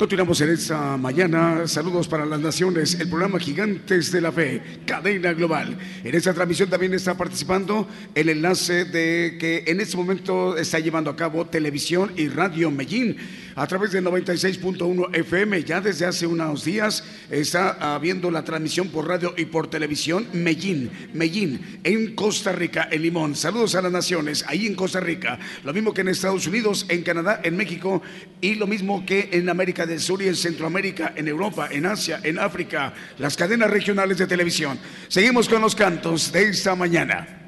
Continuamos en esta mañana. Saludos para las naciones. El programa Gigantes de la Fe, cadena global. En esta transmisión también está participando el enlace de que en este momento está llevando a cabo televisión y radio Medellín a través de 96.1 FM. Ya desde hace unos días está habiendo la transmisión por radio y por televisión Medellín, Medellín, en Costa Rica, en Limón. Saludos a las naciones, ahí en Costa Rica. Lo mismo que en Estados Unidos, en Canadá, en México y lo mismo que en América del Sur y en Centroamérica, en Europa, en Asia, en África, las cadenas regionales de televisión. Seguimos con los cantos de esta mañana.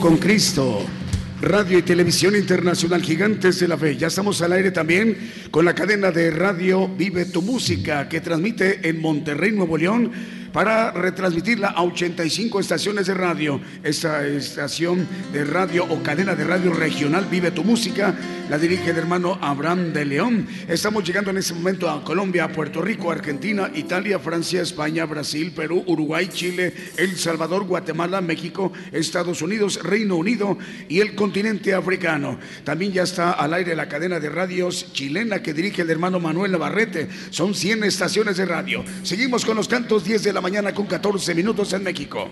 Con Cristo. Radio y Televisión Internacional Gigantes de la Fe. Ya estamos al aire también con la cadena de radio Vive tu Música que transmite en Monterrey, Nuevo León para retransmitirla a 85 estaciones de radio. Esta estación de radio o cadena de radio regional Vive tu Música la dirige el hermano Abraham de León. Estamos llegando en este momento a Colombia, Puerto Rico, Argentina, Italia, Francia, España, Brasil, Perú, Uruguay, Chile, El Salvador, Guatemala, México, Estados Unidos, Reino Unido y el continente africano. También ya está al aire la cadena de radios chilena que dirige el hermano Manuel Navarrete. Son 100 estaciones de radio. Seguimos con los cantos 10 de la mañana con 14 minutos en México.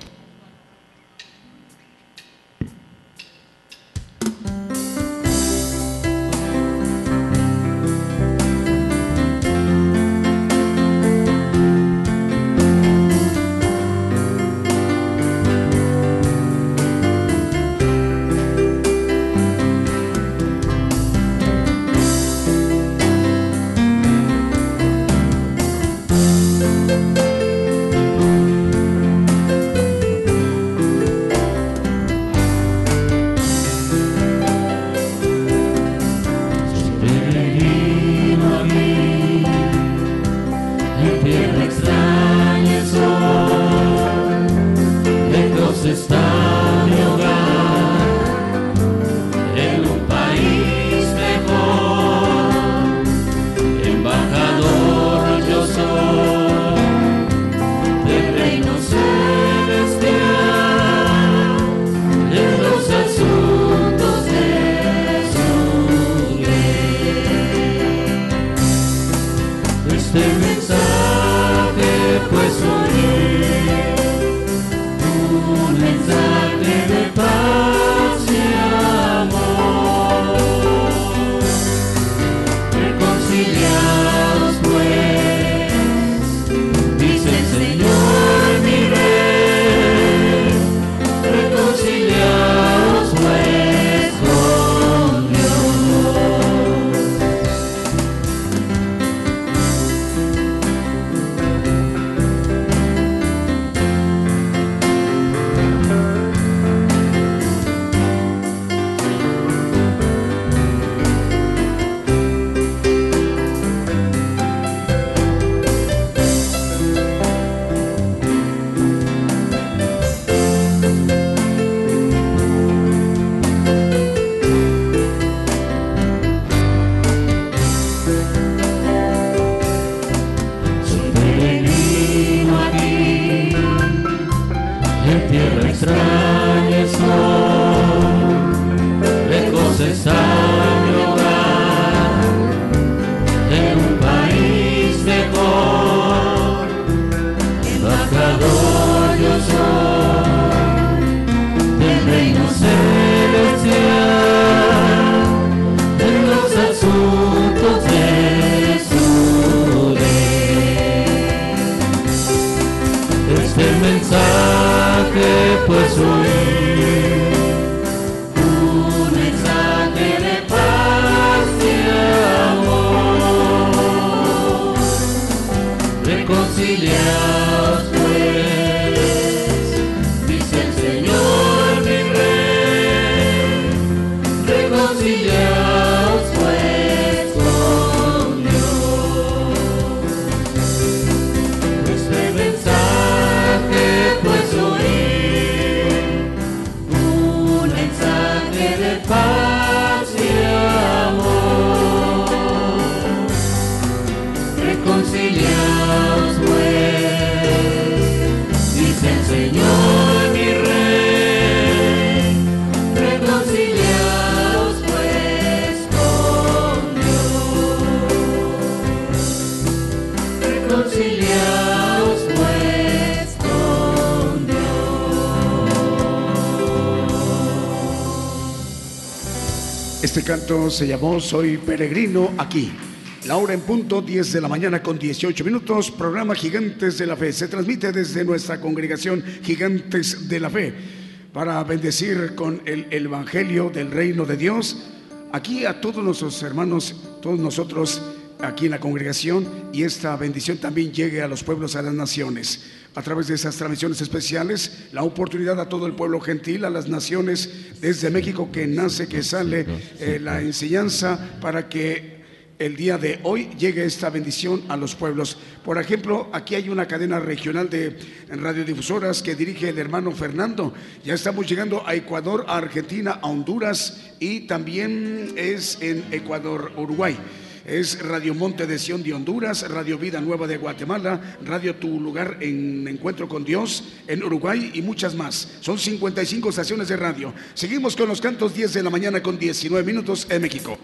力量。Se llamó Soy Peregrino aquí. La hora en punto, 10 de la mañana con 18 minutos, programa Gigantes de la Fe. Se transmite desde nuestra congregación Gigantes de la Fe para bendecir con el Evangelio del Reino de Dios aquí a todos nuestros hermanos, todos nosotros aquí en la congregación y esta bendición también llegue a los pueblos, a las naciones a través de esas transmisiones especiales, la oportunidad a todo el pueblo gentil, a las naciones desde México que nace, que sale eh, la enseñanza para que el día de hoy llegue esta bendición a los pueblos. Por ejemplo, aquí hay una cadena regional de radiodifusoras que dirige el hermano Fernando. Ya estamos llegando a Ecuador, a Argentina, a Honduras y también es en Ecuador, Uruguay es Radio Monte de Sion de Honduras, Radio Vida Nueva de Guatemala, Radio Tu Lugar en Encuentro con Dios en Uruguay y muchas más. Son 55 estaciones de radio. Seguimos con los cantos 10 de la mañana con 19 minutos en México.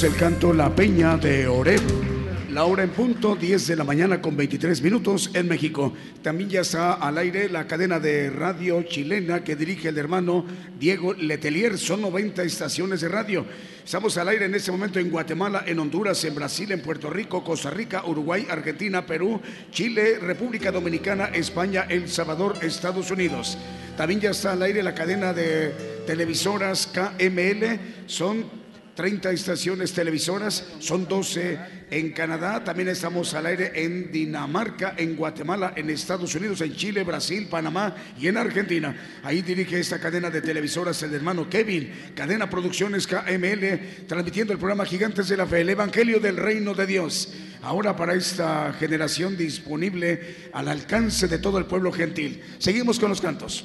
El canto La Peña de Oreb. La hora en punto, 10 de la mañana con 23 minutos en México. También ya está al aire la cadena de radio chilena que dirige el hermano Diego Letelier. Son 90 estaciones de radio. Estamos al aire en este momento en Guatemala, en Honduras, en Brasil, en Puerto Rico, Costa Rica, Uruguay, Argentina, Perú, Chile, República Dominicana, España, El Salvador, Estados Unidos. También ya está al aire la cadena de televisoras KML. Son 30 estaciones televisoras, son 12 en Canadá, también estamos al aire en Dinamarca, en Guatemala, en Estados Unidos, en Chile, Brasil, Panamá y en Argentina. Ahí dirige esta cadena de televisoras el hermano Kevin, cadena Producciones KML, transmitiendo el programa Gigantes de la Fe, el Evangelio del Reino de Dios. Ahora para esta generación disponible al alcance de todo el pueblo gentil. Seguimos con los cantos.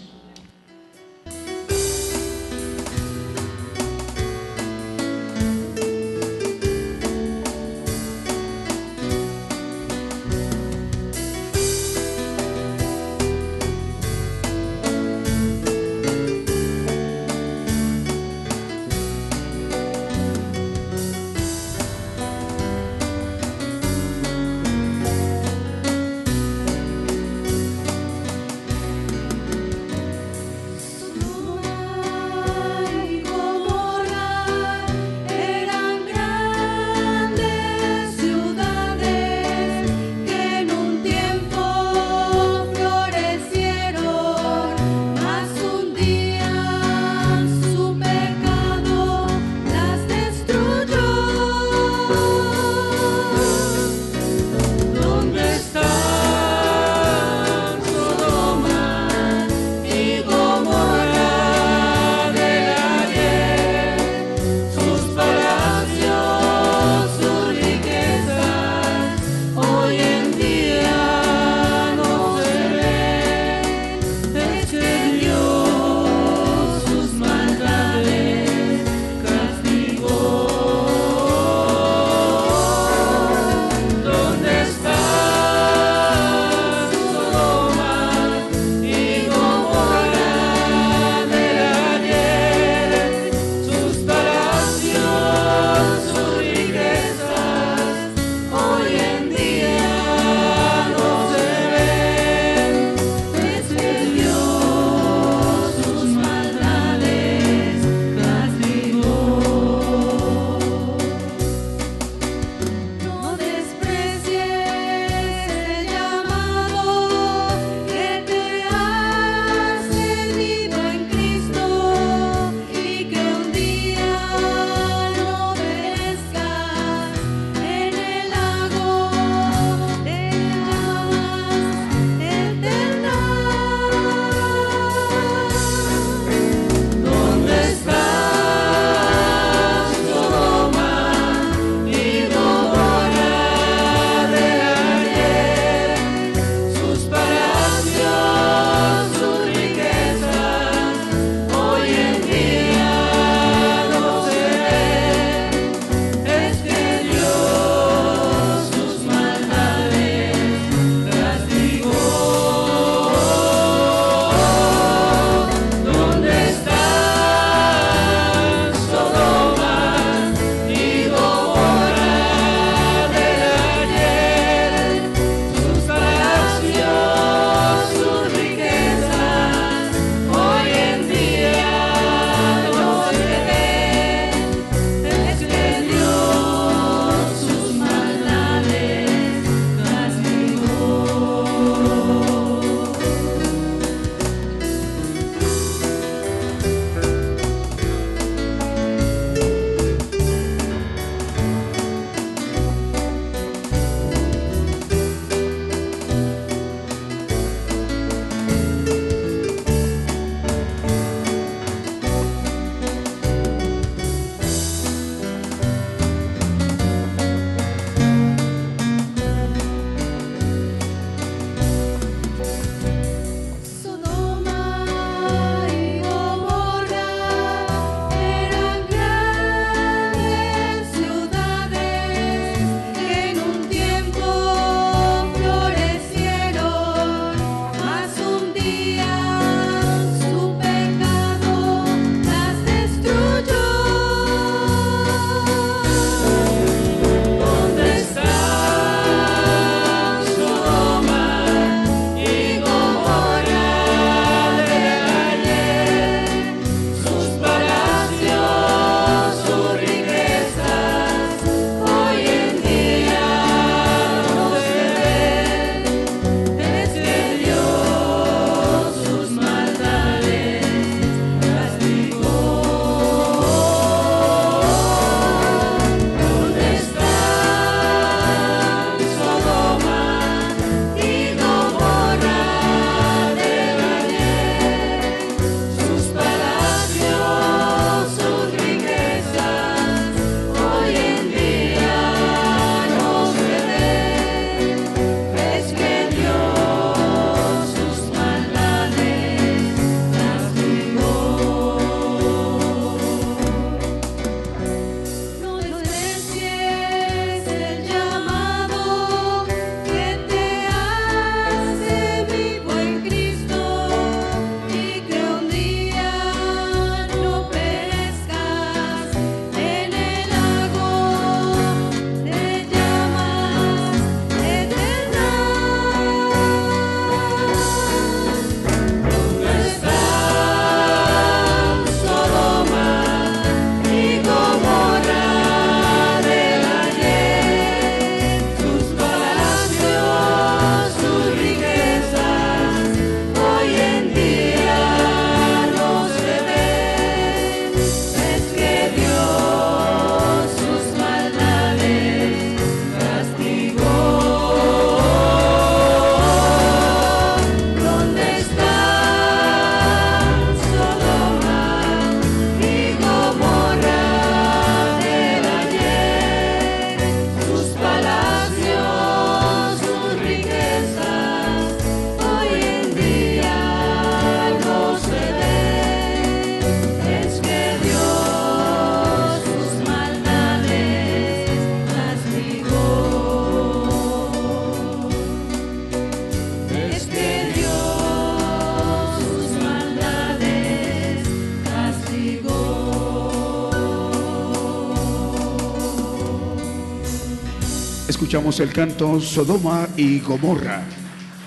Escuchamos el canto Sodoma y Gomorra.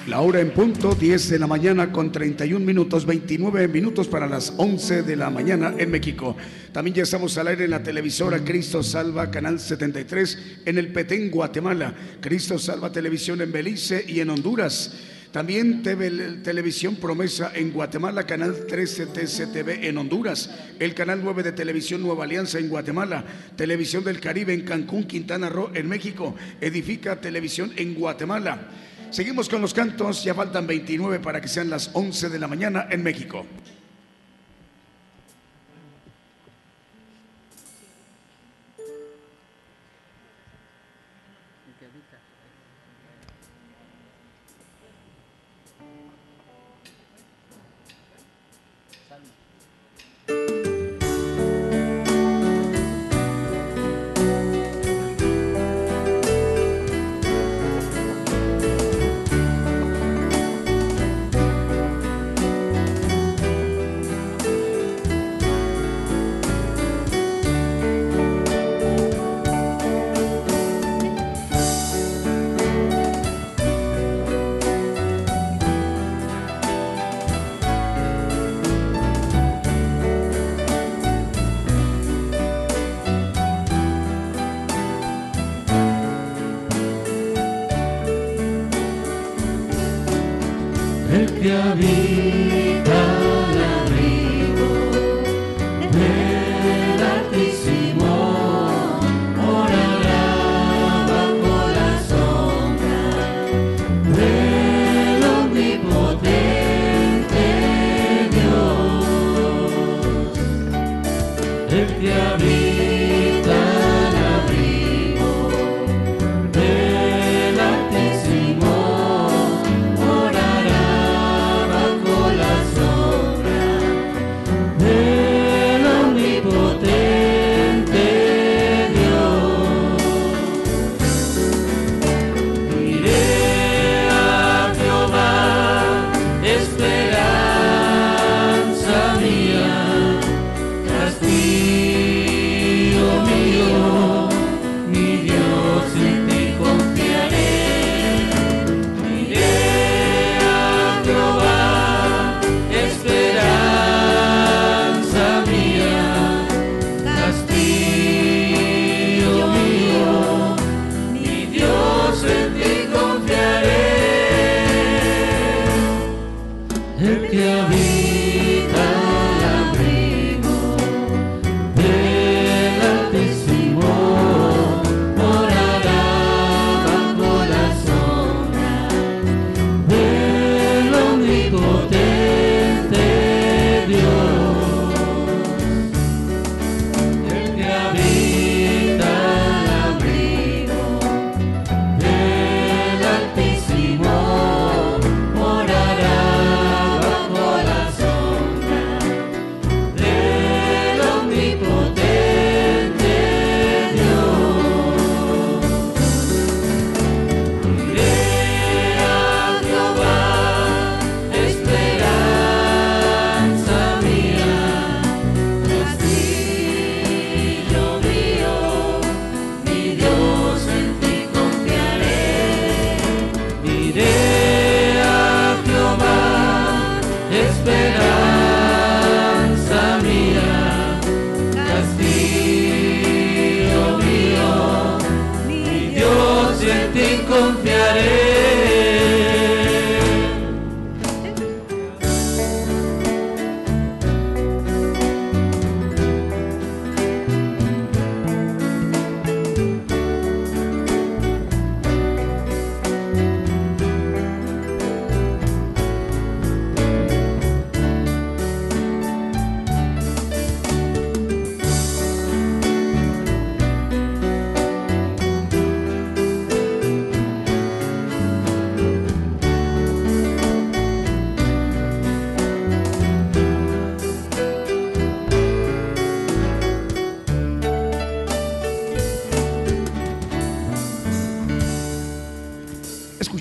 La hora en punto, 10 de la mañana con 31 minutos, 29 minutos para las 11 de la mañana en México. También ya estamos al aire en la televisora Cristo Salva, Canal 73, en el Petén, Guatemala. Cristo Salva Televisión en Belice y en Honduras. También TV, Televisión Promesa en Guatemala, Canal 13 TCTV en Honduras, el Canal 9 de Televisión Nueva Alianza en Guatemala, Televisión del Caribe en Cancún, Quintana Roo en México, Edifica Televisión en Guatemala. Seguimos con los cantos, ya faltan 29 para que sean las 11 de la mañana en México. Gloria.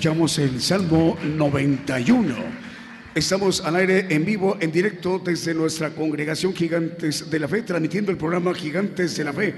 El Salmo 91. Estamos al aire en vivo, en directo desde nuestra congregación Gigantes de la Fe, transmitiendo el programa Gigantes de la Fe,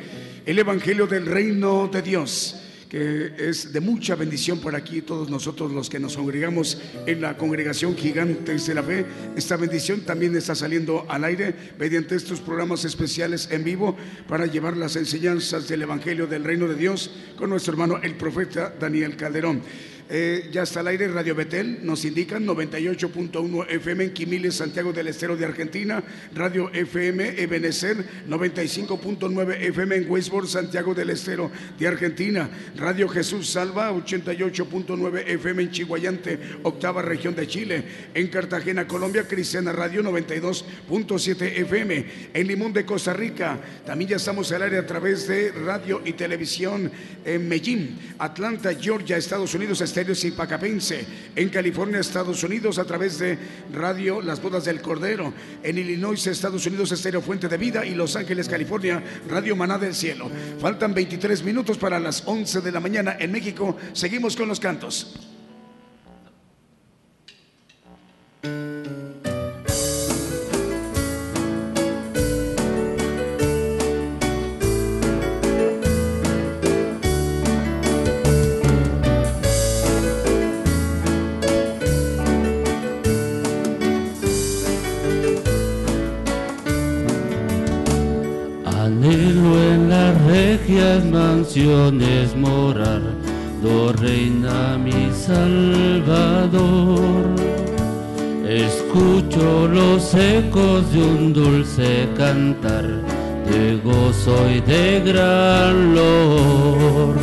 el Evangelio del Reino de Dios. que es de mucha bendición para aquí, todos nosotros los que nos congregamos en la congregación Gigantes de la Fe. Esta bendición también está saliendo al aire mediante estos programas especiales en vivo para llevar las enseñanzas del Evangelio del Reino de Dios con nuestro hermano el profeta Daniel Calderón. Eh, ya está al aire Radio Betel, nos indican 98.1 FM en Quimiles, Santiago del Estero de Argentina, Radio FM Ebenecer 95.9 FM en Westport, Santiago del Estero de Argentina, Radio Jesús Salva 88.9 FM en Chihuayante, octava región de Chile, en Cartagena, Colombia, Cristiana Radio 92.7 FM, en Limón de Costa Rica, también ya estamos al aire a través de radio y televisión en Medellín, Atlanta, Georgia, Estados Unidos, En California, Estados Unidos, a través de Radio Las Bodas del Cordero, en Illinois, Estados Unidos, Estéreo Fuente de Vida y Los Ángeles, California, Radio Maná del Cielo. Faltan 23 minutos para las 11 de la mañana en México. Seguimos con los cantos. Mansiones morar, do reina mi Salvador. Escucho los ecos de un dulce cantar, de gozo y de gran lor.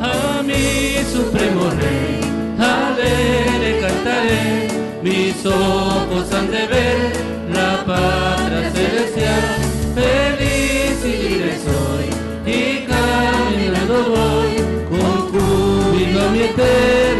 A mi supremo rey, alegre cantaré, mis ojos han de ver la patria caminando voy con júbilo mi eterno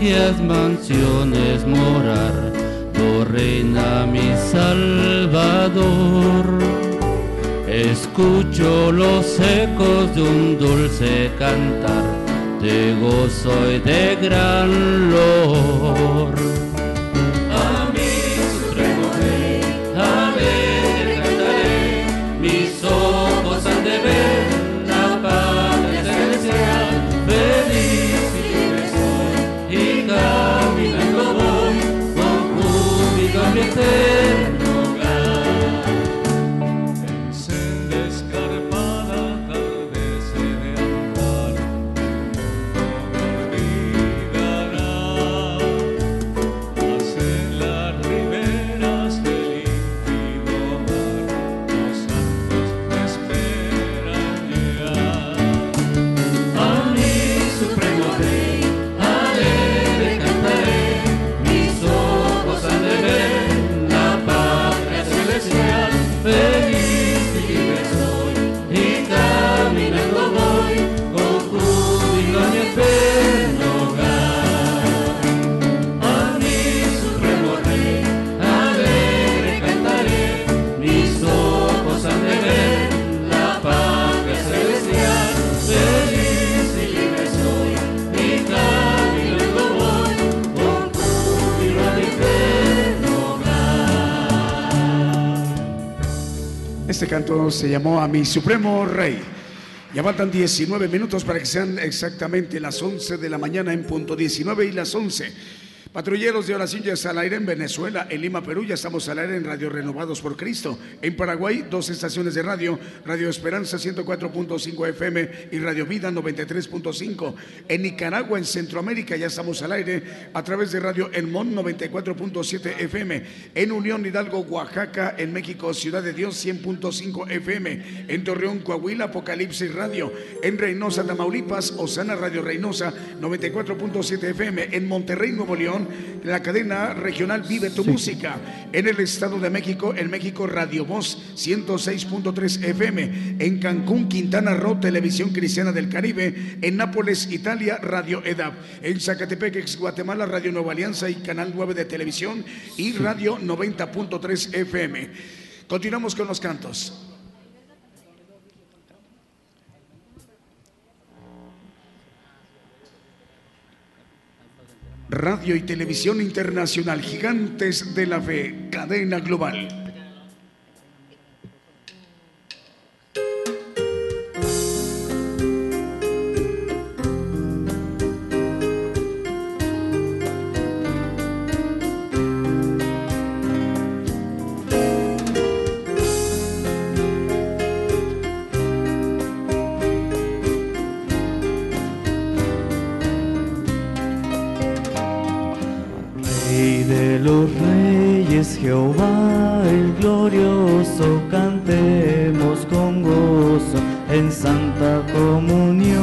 regias mansiones morar, oh reina mi Salvador. Escucho los ecos de un dulce cantar, de gozo y de gran lor. Canto se llamó A mi Supremo Rey. Ya faltan 19 minutos para que sean exactamente las 11 de la mañana en punto 19 y las 11. Patrulleros de oración está al aire en Venezuela, en Lima, Perú, ya estamos al aire en Radio Renovados por Cristo. En Paraguay, dos estaciones de radio, Radio Esperanza 104.5 FM y Radio Vida 93.5. En Nicaragua, en Centroamérica, ya estamos al aire a través de Radio Elmón 94.7 FM. En Unión Hidalgo, Oaxaca, en México, Ciudad de Dios 100.5 FM. En Torreón, Coahuila, Apocalipsis Radio. En Reynosa, Tamaulipas, Osana Radio Reynosa 94.7 FM. En Monterrey, Nuevo León, la cadena regional Vive tu Música. En el Estado de México, en México, Radio Voz 106.3 FM. En Cancún, Quintana Roo, Televisión Cristiana del Caribe. En Nápoles, Italia, Radio EDAP. En Zacatepec, ex Guatemala, Radio Nueva Alianza y Canal 9 de Televisión. Y Radio 90.3 FM. Continuamos con los cantos. Radio y Televisión Internacional, Gigantes de la Fe, cadena global. Jehová el glorioso, cantemos con gozo en santa comunión.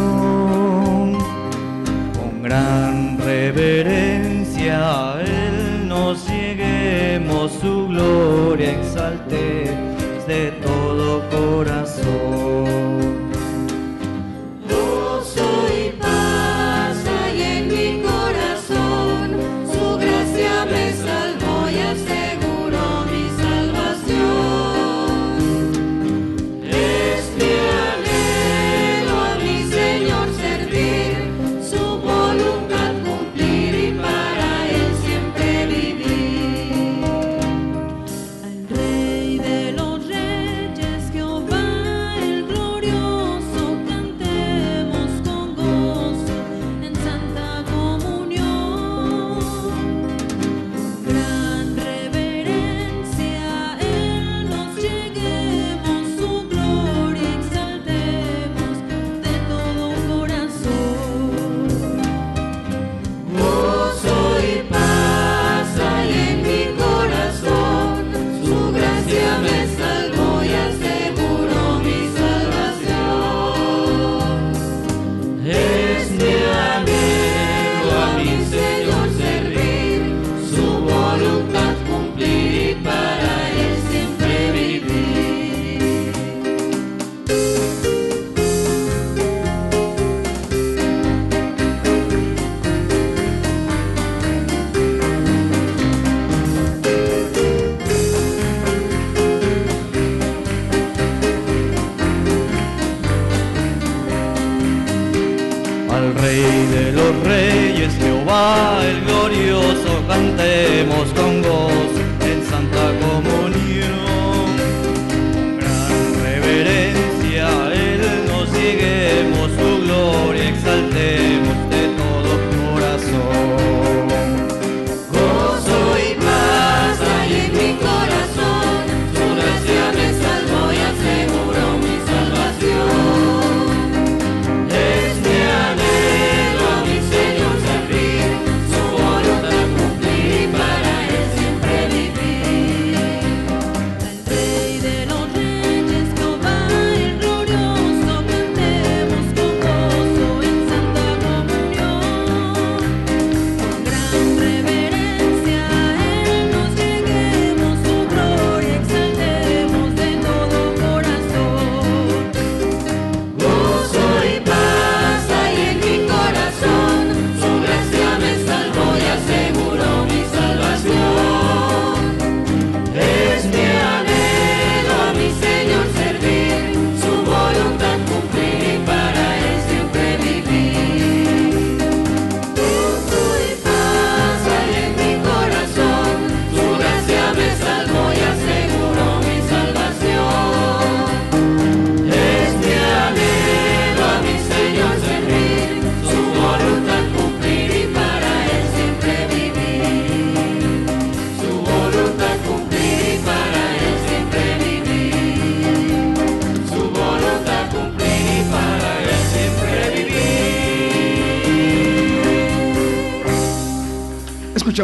Con gran reverencia a Él nos lleguemos, su gloria exalte de todo corazón.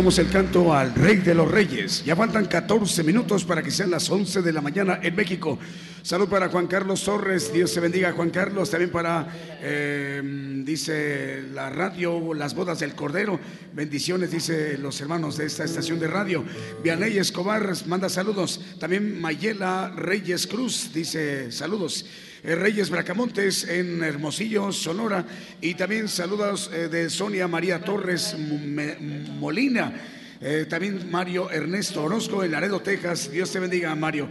El canto al Rey de los Reyes. Ya faltan 14 minutos para que sean las 11 de la mañana en México. Salud para Juan Carlos Torres. Dios se bendiga, Juan Carlos. También para, eh, dice la radio, las bodas del Cordero. Bendiciones, dice los hermanos de esta estación de radio. Vianey Escobar manda saludos. También Mayela Reyes Cruz dice saludos. Eh, Reyes Bracamontes en Hermosillo, Sonora. Y también saludos eh, de Sonia María Torres Molina. Eh, también Mario Ernesto Orozco en Laredo, Texas. Dios te bendiga, Mario.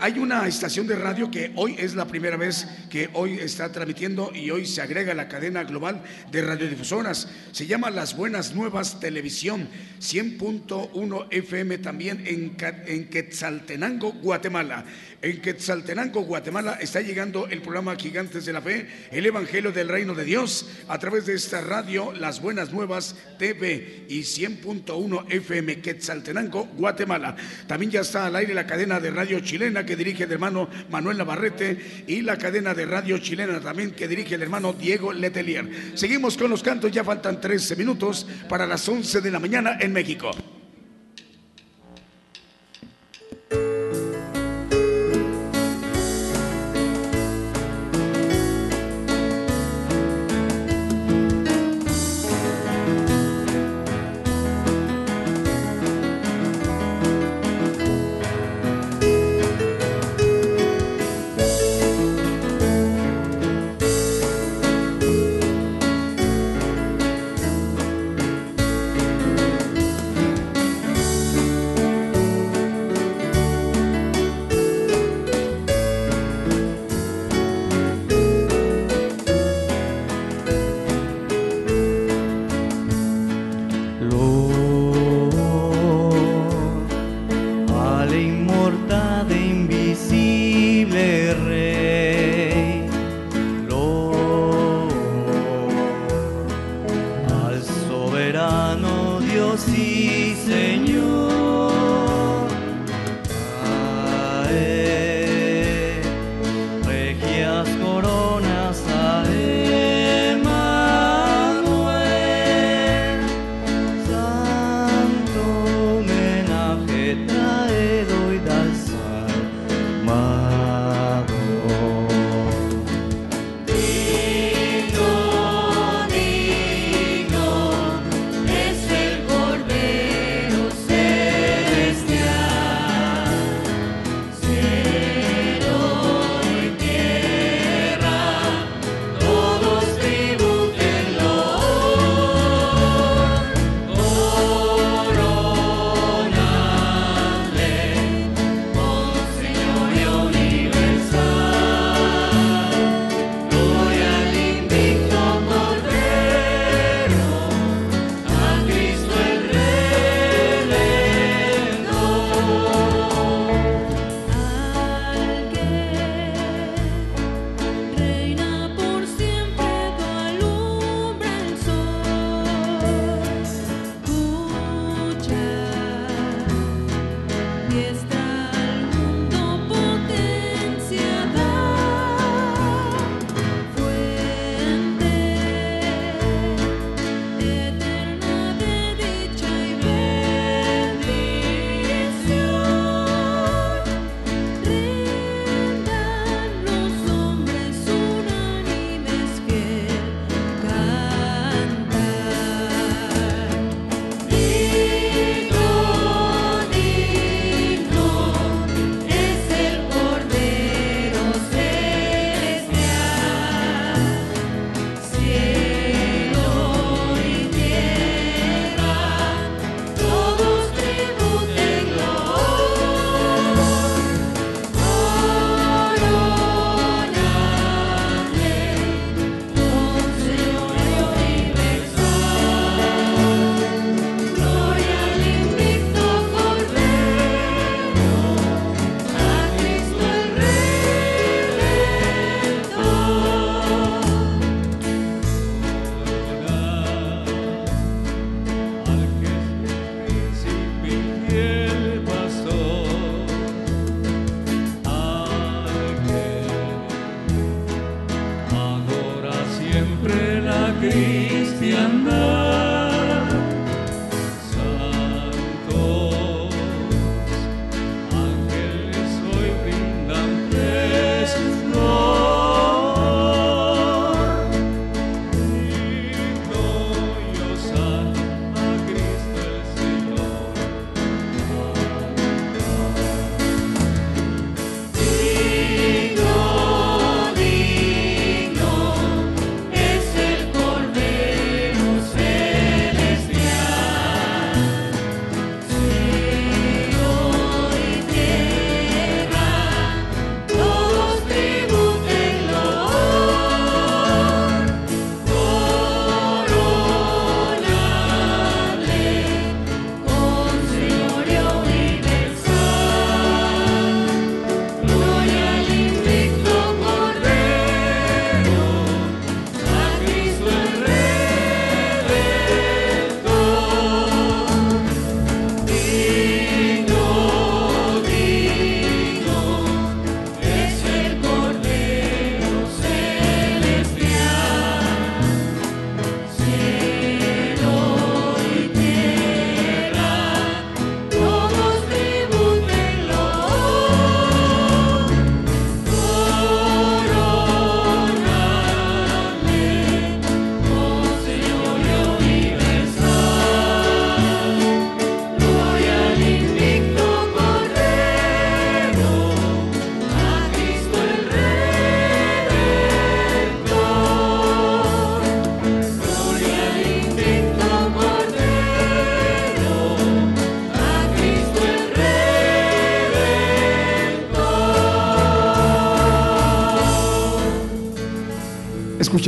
hay una estación de radio que hoy es la primera vez que hoy está transmitiendo y hoy se agrega a la cadena global de radiodifusoras. Se llama Las Buenas Nuevas Televisión, 100.1 FM también en, en Quetzaltenango, Guatemala. En Quetzaltenango, Guatemala, está llegando el programa Gigantes de la Fe, el Evangelio del Reino de Dios, a través de esta radio, Las Buenas Nuevas TV y 100.1 FM Quetzaltenango, Guatemala. También ya está al aire la cadena de radio chilena que dirige el hermano Manuel Navarrete y la cadena de radio chilena también que dirige el hermano Diego Letelier. Seguimos con los cantos, ya faltan 13 minutos para las 11 de la mañana en México.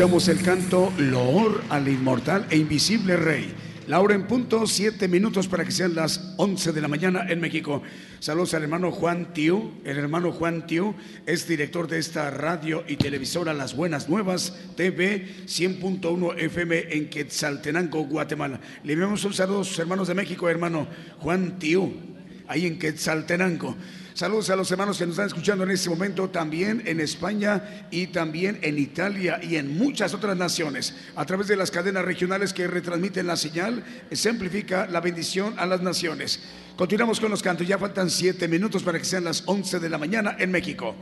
Escuchamos el canto Loor al inmortal e invisible rey. Laura en punto, siete minutos para que sean las once de la mañana en México. Saludos al hermano Juan Tiu. El hermano Juan Tiu es director de esta radio y televisora Las Buenas Nuevas TV 100.1 FM en Quetzaltenango, Guatemala. Le enviamos un saludo a sus hermanos de México, hermano Juan Tiu, ahí en Quetzaltenango. Saludos a los hermanos que nos están escuchando en este momento también en España y también en Italia y en muchas otras naciones. A través de las cadenas regionales que retransmiten la señal, se la bendición a las naciones. Continuamos con los cantos. Ya faltan siete minutos para que sean las once de la mañana en México.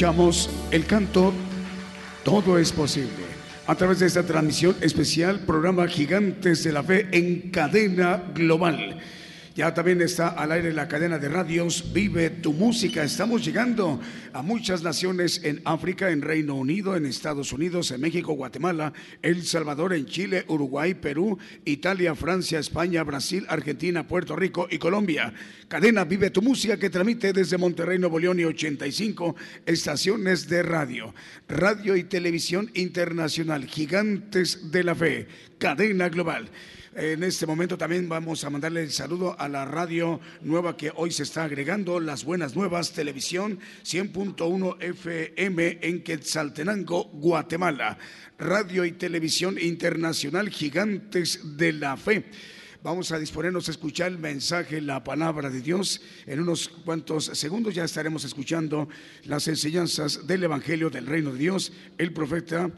Escuchamos el canto Todo es posible. A través de esta transmisión especial, programa Gigantes de la Fe en cadena global. Ya también está al aire la cadena de radios Vive tu música. Estamos llegando a muchas naciones en África, en Reino Unido, en Estados Unidos, en México, Guatemala, El Salvador, en Chile, Uruguay, Perú, Italia, Francia, España, Brasil, Argentina, Puerto Rico y Colombia. Cadena Vive tu música que transmite desde Monterrey, Nuevo León y 85 estaciones de radio. Radio y televisión internacional, gigantes de la fe, cadena global. En este momento también vamos a mandarle el saludo a la radio nueva que hoy se está agregando, Las Buenas Nuevas Televisión 100.1 FM en Quetzaltenango, Guatemala. Radio y Televisión Internacional Gigantes de la Fe. Vamos a disponernos a escuchar el mensaje, la palabra de Dios. En unos cuantos segundos ya estaremos escuchando las enseñanzas del Evangelio del Reino de Dios. El profeta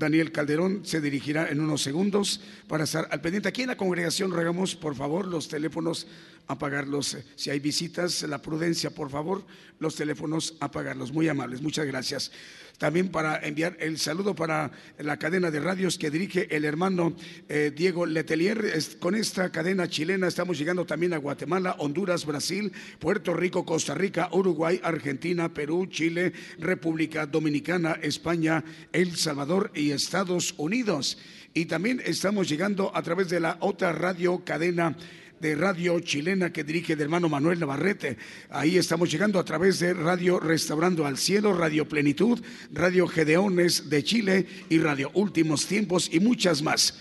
Daniel Calderón se dirigirá en unos segundos para estar al pendiente. Aquí en la congregación regamos, por favor, los teléfonos apagarlos. Si hay visitas, la prudencia, por favor, los teléfonos apagarlos. Muy amables, muchas gracias también para enviar el saludo para la cadena de radios que dirige el hermano eh, Diego Letelier. Con esta cadena chilena estamos llegando también a Guatemala, Honduras, Brasil, Puerto Rico, Costa Rica, Uruguay, Argentina, Perú, Chile, República Dominicana, España, El Salvador y Estados Unidos. Y también estamos llegando a través de la otra radio cadena de radio chilena que dirige el hermano Manuel Navarrete. Ahí estamos llegando a través de Radio Restaurando al Cielo, Radio Plenitud, Radio Gedeones de Chile y Radio Últimos Tiempos y muchas más.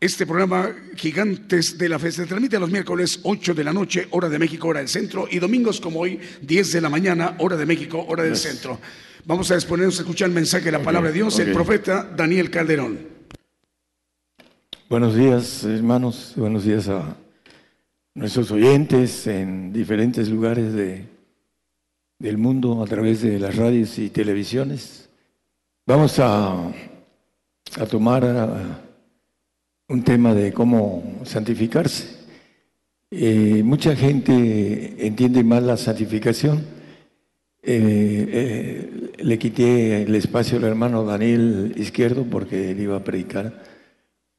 Este programa Gigantes de la Fe se transmite los miércoles 8 de la noche, hora de México, hora del centro, y domingos como hoy, 10 de la mañana, hora de México, hora del centro. Vamos a disponernos a escuchar el mensaje de la palabra de Dios, el profeta Daniel Calderón. Buenos días, hermanos. Buenos días a nuestros oyentes en diferentes lugares de, del mundo a través de las radios y televisiones. Vamos a, a tomar un tema de cómo santificarse. Eh, mucha gente entiende mal la santificación. Eh, eh, le quité el espacio al hermano Daniel Izquierdo porque él iba a predicar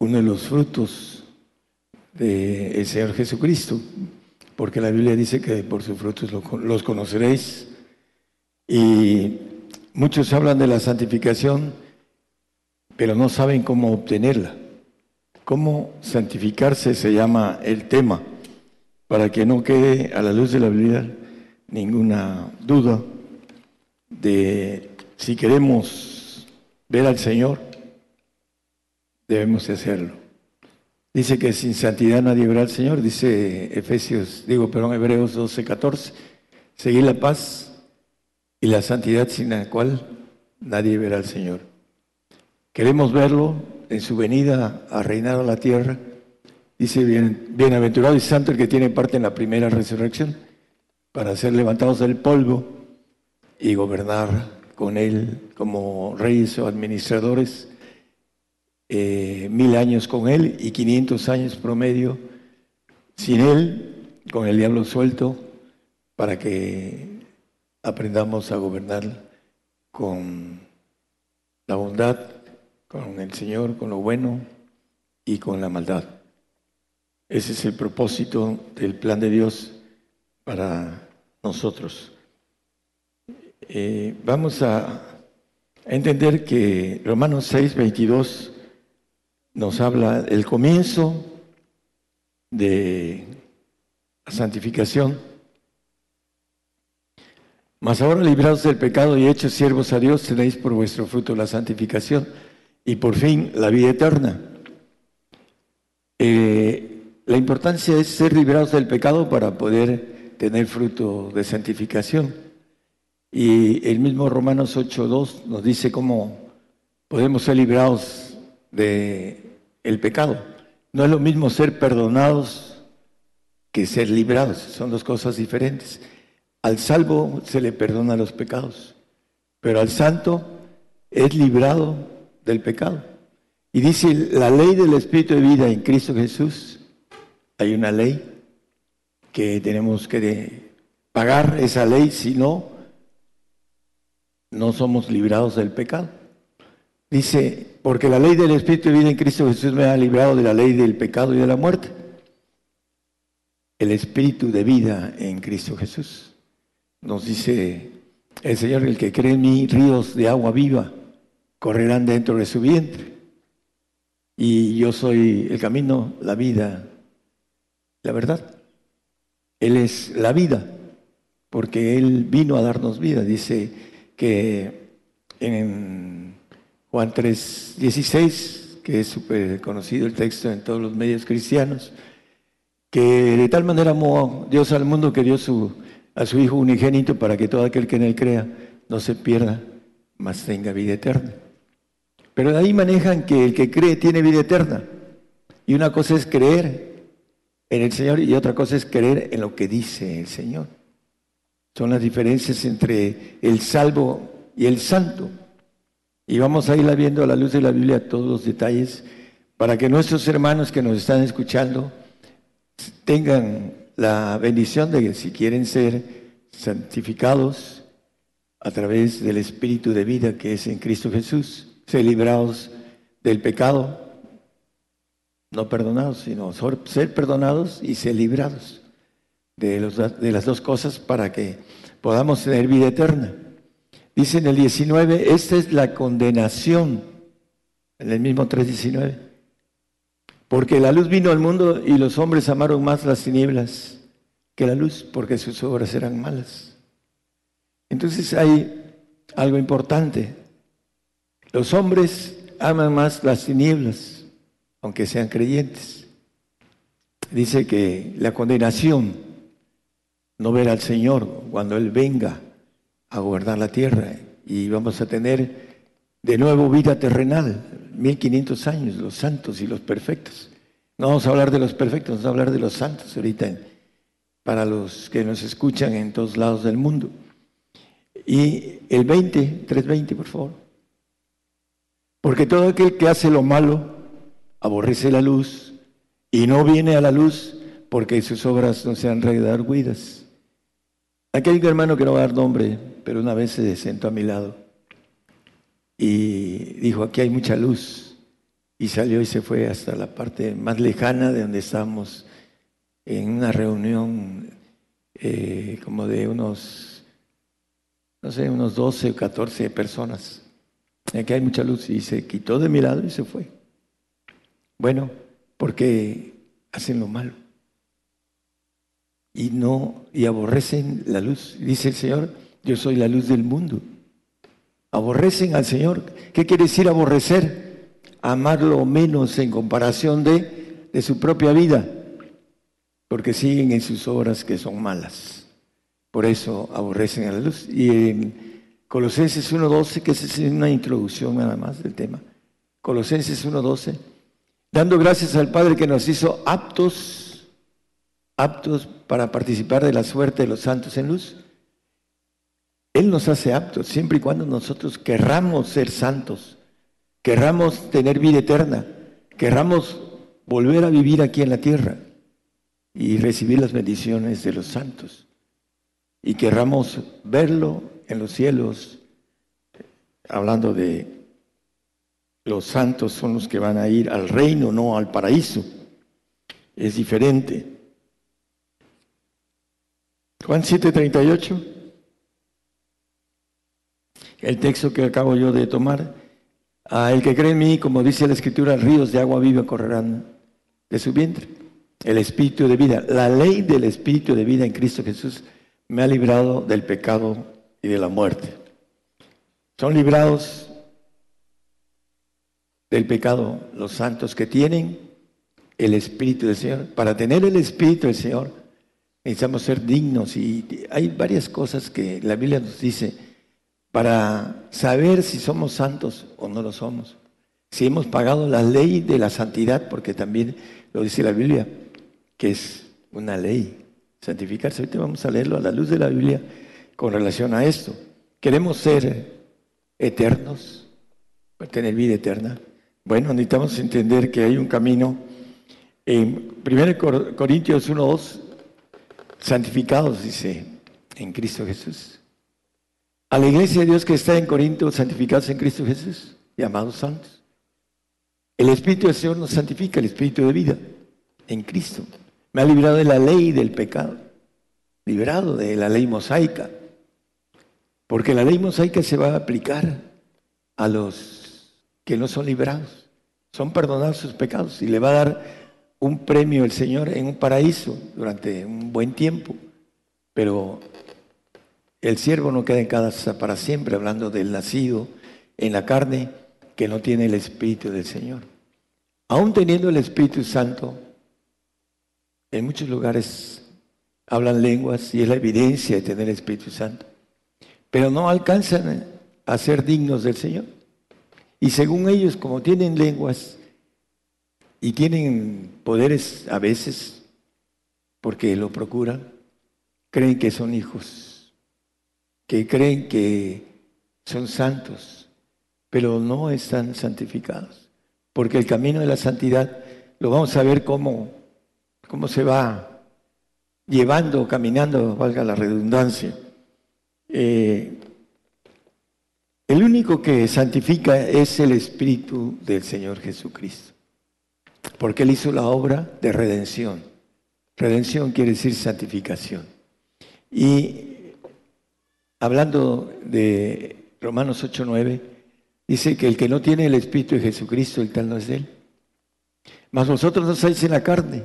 uno de los frutos del Señor Jesucristo, porque la Biblia dice que por sus frutos los conoceréis. Y muchos hablan de la santificación, pero no saben cómo obtenerla. Cómo santificarse se llama el tema, para que no quede a la luz de la Biblia ninguna duda de si queremos ver al Señor, debemos hacerlo. Dice que sin santidad nadie verá al Señor, dice Efesios, digo, perdón, Hebreos 12, 14. Seguir la paz y la santidad sin la cual nadie verá al Señor. Queremos verlo en su venida a reinar a la tierra. Dice, bien, bienaventurado y santo el que tiene parte en la primera resurrección, para ser levantados del polvo y gobernar con él como reyes o administradores eh, mil años con Él y 500 años promedio sin Él, con el diablo suelto, para que aprendamos a gobernar con la bondad, con el Señor, con lo bueno y con la maldad. Ese es el propósito del plan de Dios para nosotros. Eh, vamos a entender que Romanos 6, 22 nos habla el comienzo de la santificación. Mas ahora librados del pecado y hechos siervos a Dios, tenéis por vuestro fruto la santificación y por fin la vida eterna. Eh, la importancia es ser librados del pecado para poder tener fruto de santificación. Y el mismo Romanos 8.2 nos dice cómo podemos ser librados de el pecado. No es lo mismo ser perdonados que ser librados, son dos cosas diferentes. Al salvo se le perdona los pecados, pero al santo es librado del pecado. Y dice la ley del Espíritu de vida en Cristo Jesús, hay una ley que tenemos que pagar esa ley, si no, no somos librados del pecado. Dice, porque la ley del Espíritu de vida en Cristo Jesús me ha librado de la ley del pecado y de la muerte. El Espíritu de vida en Cristo Jesús. Nos dice el Señor, el que cree en mí, ríos de agua viva correrán dentro de su vientre. Y yo soy el camino, la vida, la verdad. Él es la vida, porque Él vino a darnos vida. Dice que en Juan 3, 16, que es súper conocido el texto en todos los medios cristianos, que de tal manera amó Dios al mundo que dio su, a su Hijo unigénito para que todo aquel que en él crea no se pierda, mas tenga vida eterna. Pero de ahí manejan que el que cree tiene vida eterna. Y una cosa es creer en el Señor y otra cosa es creer en lo que dice el Señor. Son las diferencias entre el salvo y el santo. Y vamos a irla viendo a la luz de la Biblia todos los detalles para que nuestros hermanos que nos están escuchando tengan la bendición de que si quieren ser santificados a través del Espíritu de vida que es en Cristo Jesús, ser librados del pecado, no perdonados, sino ser perdonados y ser librados de, de las dos cosas para que podamos tener vida eterna. Dice en el 19, esta es la condenación, en el mismo 3.19, porque la luz vino al mundo y los hombres amaron más las tinieblas que la luz, porque sus obras eran malas. Entonces hay algo importante. Los hombres aman más las tinieblas, aunque sean creyentes. Dice que la condenación, no ver al Señor cuando Él venga a gobernar la tierra y vamos a tener de nuevo vida terrenal, 1500 años, los santos y los perfectos. No vamos a hablar de los perfectos, vamos a hablar de los santos ahorita para los que nos escuchan en todos lados del mundo. Y el 20, 320, por favor. Porque todo aquel que hace lo malo aborrece la luz y no viene a la luz porque sus obras no sean redarguidas. Un hermano que no va a dar nombre, pero una vez se sentó a mi lado y dijo, aquí hay mucha luz. Y salió y se fue hasta la parte más lejana de donde estábamos en una reunión eh, como de unos, no sé, unos 12 o 14 personas. Aquí hay mucha luz y se quitó de mi lado y se fue. Bueno, porque hacen lo malo y no y aborrecen la luz. Dice el Señor, yo soy la luz del mundo. Aborrecen al Señor. ¿Qué quiere decir aborrecer? Amarlo menos en comparación de, de su propia vida, porque siguen en sus obras que son malas. Por eso aborrecen a la luz. Y en Colosenses 1.12, que es una introducción nada más del tema. Colosenses 1.12, dando gracias al Padre que nos hizo aptos, aptos para participar de la suerte de los santos en luz. Él nos hace aptos siempre y cuando nosotros querramos ser santos, querramos tener vida eterna, querramos volver a vivir aquí en la tierra y recibir las bendiciones de los santos. Y querramos verlo en los cielos, hablando de los santos son los que van a ir al reino, no al paraíso. Es diferente. Juan 7:38. El texto que acabo yo de tomar. A el que cree en mí, como dice la escritura, ríos de agua viva correrán de su vientre. El espíritu de vida, la ley del espíritu de vida en Cristo Jesús me ha librado del pecado y de la muerte. Son librados del pecado los santos que tienen el Espíritu del Señor. Para tener el Espíritu del Señor necesitamos ser dignos y hay varias cosas que la Biblia nos dice para saber si somos santos o no lo somos. Si hemos pagado la ley de la santidad, porque también lo dice la Biblia, que es una ley, santificarse. Ahorita vamos a leerlo a la luz de la Biblia con relación a esto. Queremos ser eternos, tener vida eterna. Bueno, necesitamos entender que hay un camino. En 1 Corintios 1.2, santificados, dice, en Cristo Jesús. A la iglesia de Dios que está en Corinto, santificados en Cristo Jesús, llamados santos. El Espíritu del Señor nos santifica, el Espíritu de vida, en Cristo. Me ha librado de la ley del pecado, liberado de la ley mosaica, porque la ley mosaica se va a aplicar a los que no son librados, son perdonados sus pecados y le va a dar un premio el Señor en un paraíso durante un buen tiempo, pero el siervo no queda en casa para siempre, hablando del nacido en la carne que no tiene el Espíritu del Señor. aún teniendo el Espíritu Santo, en muchos lugares hablan lenguas y es la evidencia de tener el Espíritu Santo, pero no alcanzan a ser dignos del Señor. Y según ellos, como tienen lenguas y tienen poderes a veces, porque lo procuran, creen que son hijos, que creen que son santos, pero no están santificados. Porque el camino de la santidad lo vamos a ver cómo, cómo se va llevando, caminando, valga la redundancia. Eh, el único que santifica es el Espíritu del Señor Jesucristo, porque Él hizo la obra de redención. Redención quiere decir santificación. Y hablando de Romanos 8:9, dice que el que no tiene el Espíritu de Jesucristo, el tal no es Él. Mas vosotros no estáis en la carne,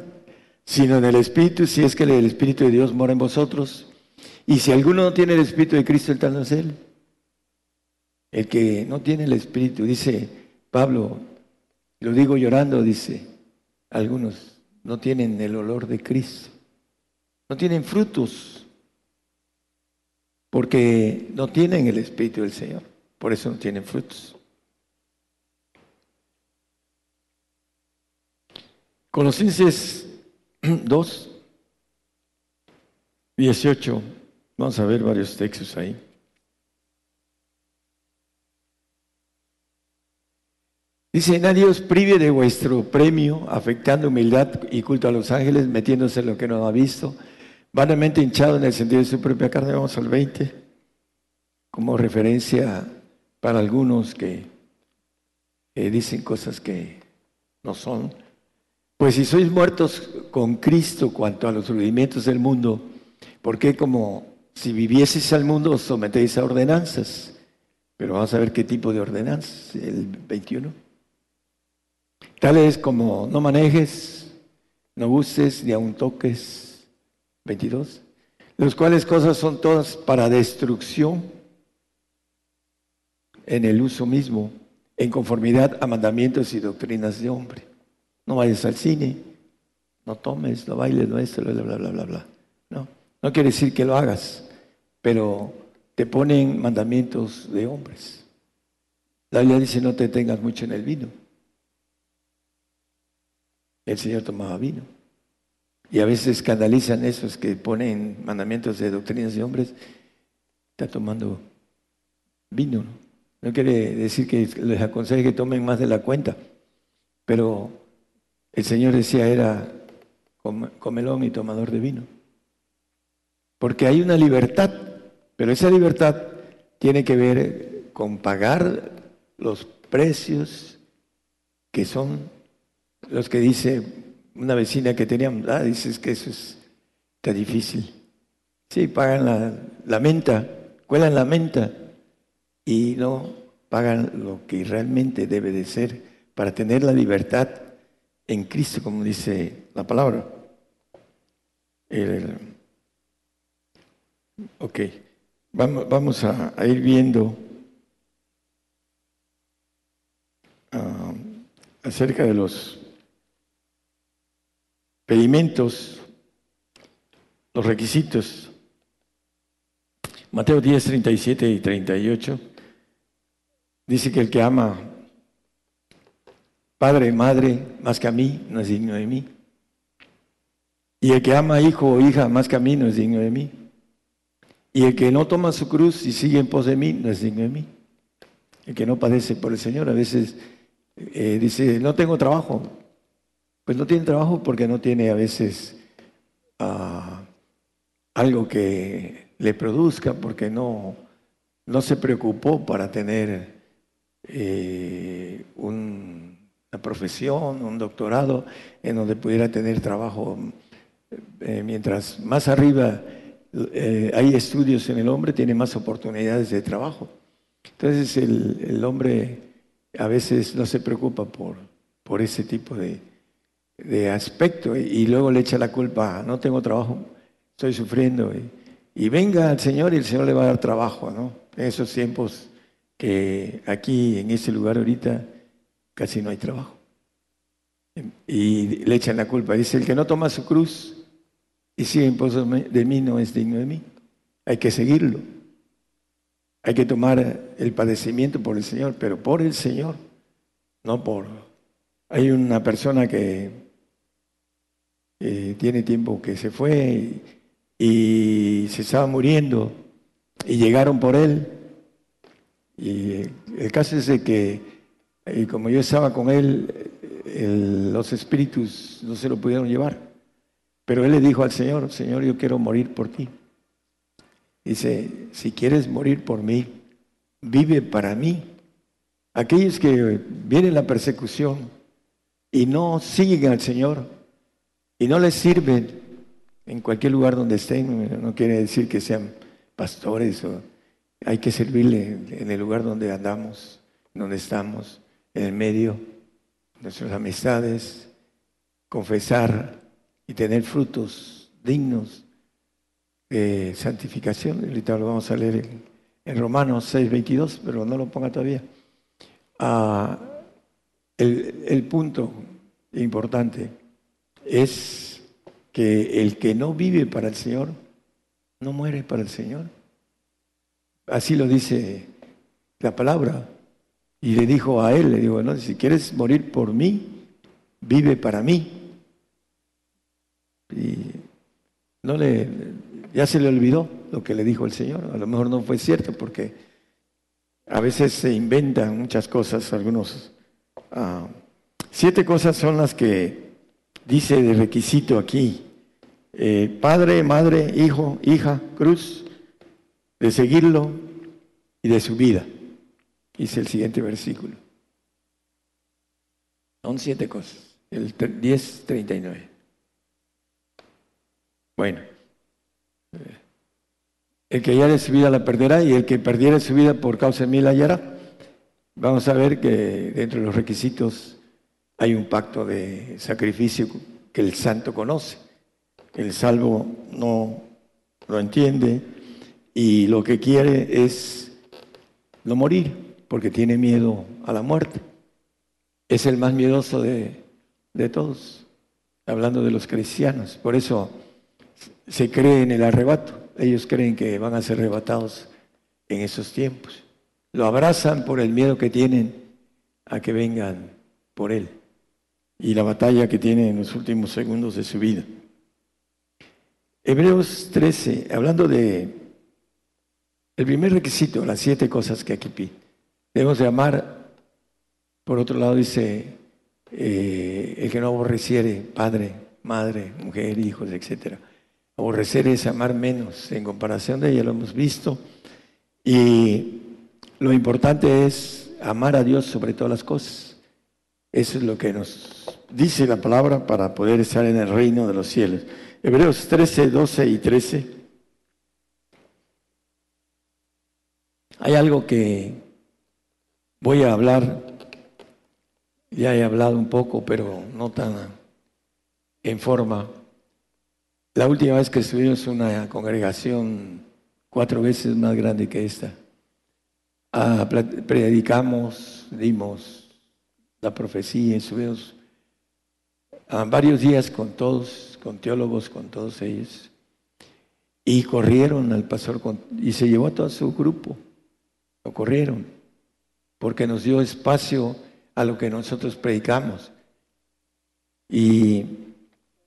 sino en el Espíritu, si es que el Espíritu de Dios mora en vosotros. Y si alguno no tiene el Espíritu de Cristo, el tal no es Él. El que no tiene el Espíritu, dice Pablo, lo digo llorando, dice, algunos no tienen el olor de Cristo, no tienen frutos, porque no tienen el Espíritu del Señor, por eso no tienen frutos. Colosenses 2, 18, vamos a ver varios textos ahí. Dice, nadie os prive de vuestro premio, afectando humildad y culto a los ángeles, metiéndose en lo que no ha visto, vanamente hinchado en el sentido de su propia carne. Vamos al 20, como referencia para algunos que dicen cosas que no son. Pues si sois muertos con Cristo cuanto a los rudimientos del mundo, ¿por qué como si vivieseis al mundo os sometéis a ordenanzas? Pero vamos a ver qué tipo de ordenanzas, el 21. Tales como no manejes, no uses ni aun toques. 22. Los cuales cosas son todas para destrucción en el uso mismo, en conformidad a mandamientos y doctrinas de hombre. No vayas al cine, no tomes, no bailes, no esto, bla, bla, bla, bla, bla. No, no quiere decir que lo hagas, pero te ponen mandamientos de hombres. La Biblia dice no te tengas mucho en el vino el Señor tomaba vino. Y a veces escandalizan esos que ponen mandamientos de doctrinas de hombres, está tomando vino. No, quiere decir que les aconseje que tomen más de la cuenta, pero el Señor decía era comelón y tomador de vino. Porque hay una libertad, pero esa libertad tiene que ver con pagar los precios que son los que dice una vecina que teníamos, ah, dices que eso es, está difícil. Sí, pagan la, menta, cuelan la menta y no pagan lo que realmente debe de ser para tener la libertad en Cristo, como dice la palabra. ok, vamos, vamos a, ir viendo ah, acerca de los pedimentos, los requisitos. Mateo 10, 37 y 38 dice que el que ama padre, madre, más que a mí, no es digno de mí. Y el que ama hijo o hija más que a mí, no es digno de mí. Y el que no toma su cruz y sigue en pos de mí, no es digno de mí. El que no padece por el Señor, a veces eh, dice, no tengo trabajo, pues no tiene trabajo porque no tiene a veces ah, algo que le produzca, porque no, no se preocupó para tener eh, una profesión, un doctorado, en donde pudiera tener trabajo. Eh, mientras más arriba eh, hay estudios en el hombre, tiene más oportunidades de trabajo. Entonces el, el hombre a veces no se preocupa por, por ese tipo de, de aspecto y luego le echa la culpa, no tengo trabajo, estoy sufriendo. Y, venga al Señor y el Señor le va a dar trabajo, ¿no? En esos tiempos que aquí, en ese lugar ahorita, casi no hay trabajo. y le echan la culpa. Dice, el que no toma su cruz y sigue en de mí no es digno de mí. Hay que seguirlo. Hay que tomar el padecimiento por el Señor, pero por el Señor, no por... Hay una persona que tiene tiempo que se fue y se estaba muriendo y llegaron por él. Y el caso es de que, eh, como yo estaba con él, los espíritus no se lo pudieron llevar. Pero él le dijo al Señor, Señor, yo quiero morir por ti. Dice, si quieres morir por mí, vive para mí. Aquellos que vienen la persecución y no siguen al Señor y no les sirven en cualquier lugar donde estén, no quiere decir que sean pastores o hay que servirle en el lugar donde andamos, donde estamos, en el medio nuestras amistades, confesar y tener frutos dignos de santificación. Ahorita lo vamos a leer en, Romanos 6, 22, pero no lo ponga todavía. Ah, el, el punto importante es que el que no vive para el Señor, no muere para el Señor. Así lo dice la palabra. Y le dijo a él, le digo, no, si quieres morir por mí, vive para mí. Y no le, ya se le olvidó lo que le dijo el Señor. A lo mejor no fue cierto porque a veces se inventan muchas cosas, algunos. Ah, siete cosas son las que dice de requisito aquí. Eh, padre, madre, hijo, hija, cruz, de seguirlo y de su vida. Dice el siguiente versículo. Son siete cosas. El 10.39. Bueno. El que haya su vida la perderá y el que perdiera su vida por causa de mí la hallará. Vamos a ver que dentro de los requisitos hay un pacto de sacrificio que el santo conoce. El salvo no lo entiende y lo que quiere es no morir porque tiene miedo a la muerte. Es el más miedoso de, todos, hablando de los cristianos. Por eso se cree en el arrebato. Ellos creen que van a ser arrebatados en esos tiempos. Lo abrazan por el miedo que tienen a que vengan por Él y la batalla que tienen en los últimos segundos de su vida. Hebreos 13, hablando de el primer requisito, las siete cosas que aquí pide. Debemos de amar. Por otro lado dice, eh, el que no aborreciere, padre, madre, mujer, hijos, etc. Aborrecer es amar menos en comparación de ella, lo hemos visto. Y lo importante es amar a Dios sobre todas las cosas. Eso es lo que nos dice la palabra para poder estar en el reino de los cielos. Hebreos 13, 12 y 13. Hay algo que Voy a hablar, ya he hablado un poco, pero no tan en forma. La última vez que estuvimos una congregación cuatro veces más grande que esta, ah, predicamos, dimos la profecía, estuvimos a varios días con todos, con teólogos, con todos ellos, y corrieron al pastor y se llevó a todo su grupo, lo corrieron porque nos dio espacio a lo que nosotros predicamos. Y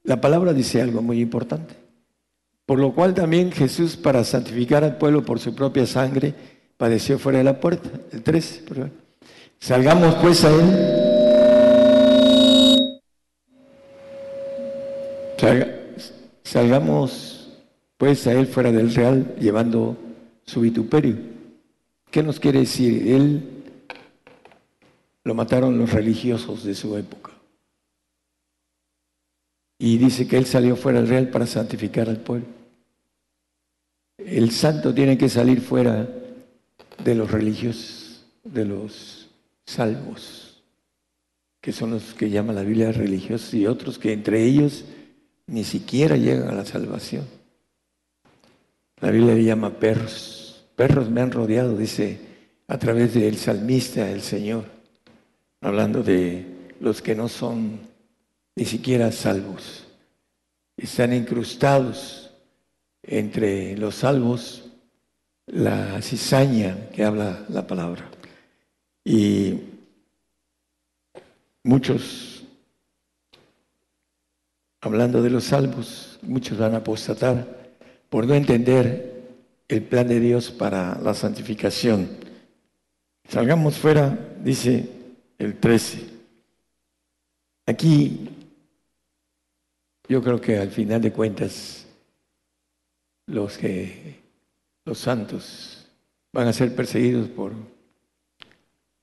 la palabra dice algo muy importante. Por lo cual también Jesús, para santificar al pueblo por su propia sangre, padeció fuera de la puerta. El 13, por Salgamos pues a él. salgamos pues a él fuera del real, llevando su vituperio. ¿Qué nos quiere decir? Él lo mataron los religiosos de su época. Y dice que él salió fuera del real para santificar al pueblo. El santo tiene que salir fuera de los religiosos, de los salvos, que son los que llama la Biblia religiosos y otros que entre ellos ni siquiera llegan a la salvación. La Biblia le llama perros. Perros me han rodeado, dice a través del salmista, el Señor hablando de los que no son ni siquiera salvos. Están incrustados entre los salvos la cizaña que habla la palabra. Y muchos, hablando de los salvos, muchos van a apostatar por no entender el plan de Dios para la santificación. Salgamos fuera, dice el 13. Aquí yo creo que al final de cuentas los que los santos van a ser perseguidos por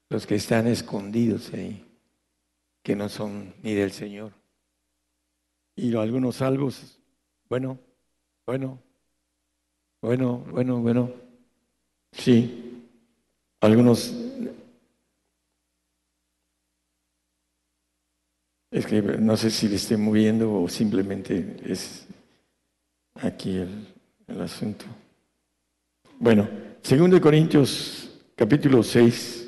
los que están escondidos ahí, que no son ni del Señor. Y algunos salvos, bueno, bueno, bueno, bueno, bueno, sí, algunos Es que no sé si le estoy moviendo o simplemente es aquí el, el asunto. Bueno, segundo de Corintios capítulo 6,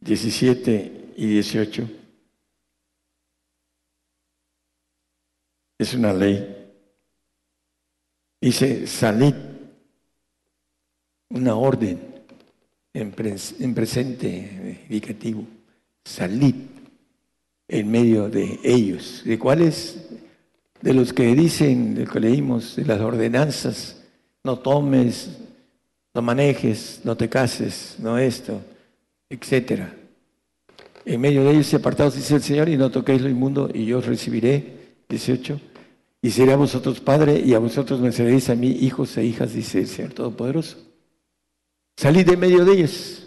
17 y 18. Es una ley. Dice, salid, una orden en, en presente indicativo, salid en medio de ellos. ¿De cuáles? De los que dicen, de que leímos, de las ordenanzas, no tomes, no manejes, no te cases, no esto, etcétera. En medio de ellos, apartados, dice el Señor, y no toquéis lo inmundo, y yo os recibiré, 18, y seré a vosotros padre, y a vosotros me seréis a mí hijos e hijas, dice el Señor Todopoderoso. Salid de medio de ellos.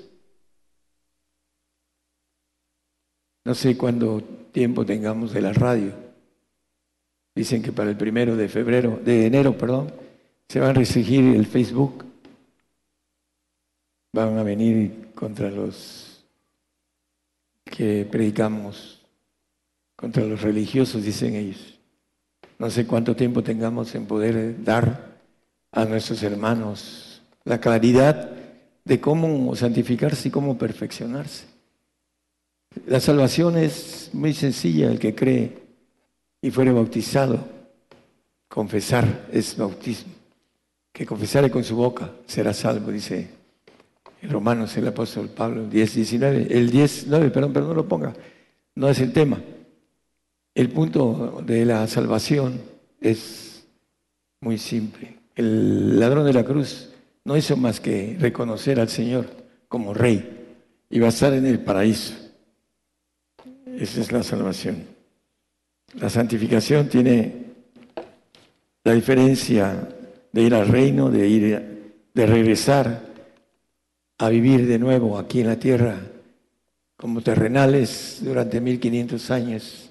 No sé cuánto tiempo tengamos de la radio. Dicen que para el primero de febrero, de enero, perdón, se va a restringir el Facebook. Van a venir contra los que predicamos, contra los religiosos, dicen ellos. No sé cuánto tiempo tengamos en poder dar a nuestros hermanos la claridad de cómo santificarse y cómo perfeccionarse. La salvación es muy sencilla, el que cree y fuere bautizado, confesar es bautismo. Que confesare con su boca será salvo, dice en Romanos el apóstol Pablo, 10, 19. El 10, 9, perdón, pero no lo ponga, no es el tema. El punto de la salvación es muy simple. El ladrón de la cruz no hizo más que reconocer al Señor como rey y va a estar en el paraíso. Esa es la salvación. La santificación tiene la diferencia de ir al reino, de ir, de regresar a vivir de nuevo aquí en la tierra como terrenales durante 1500 años,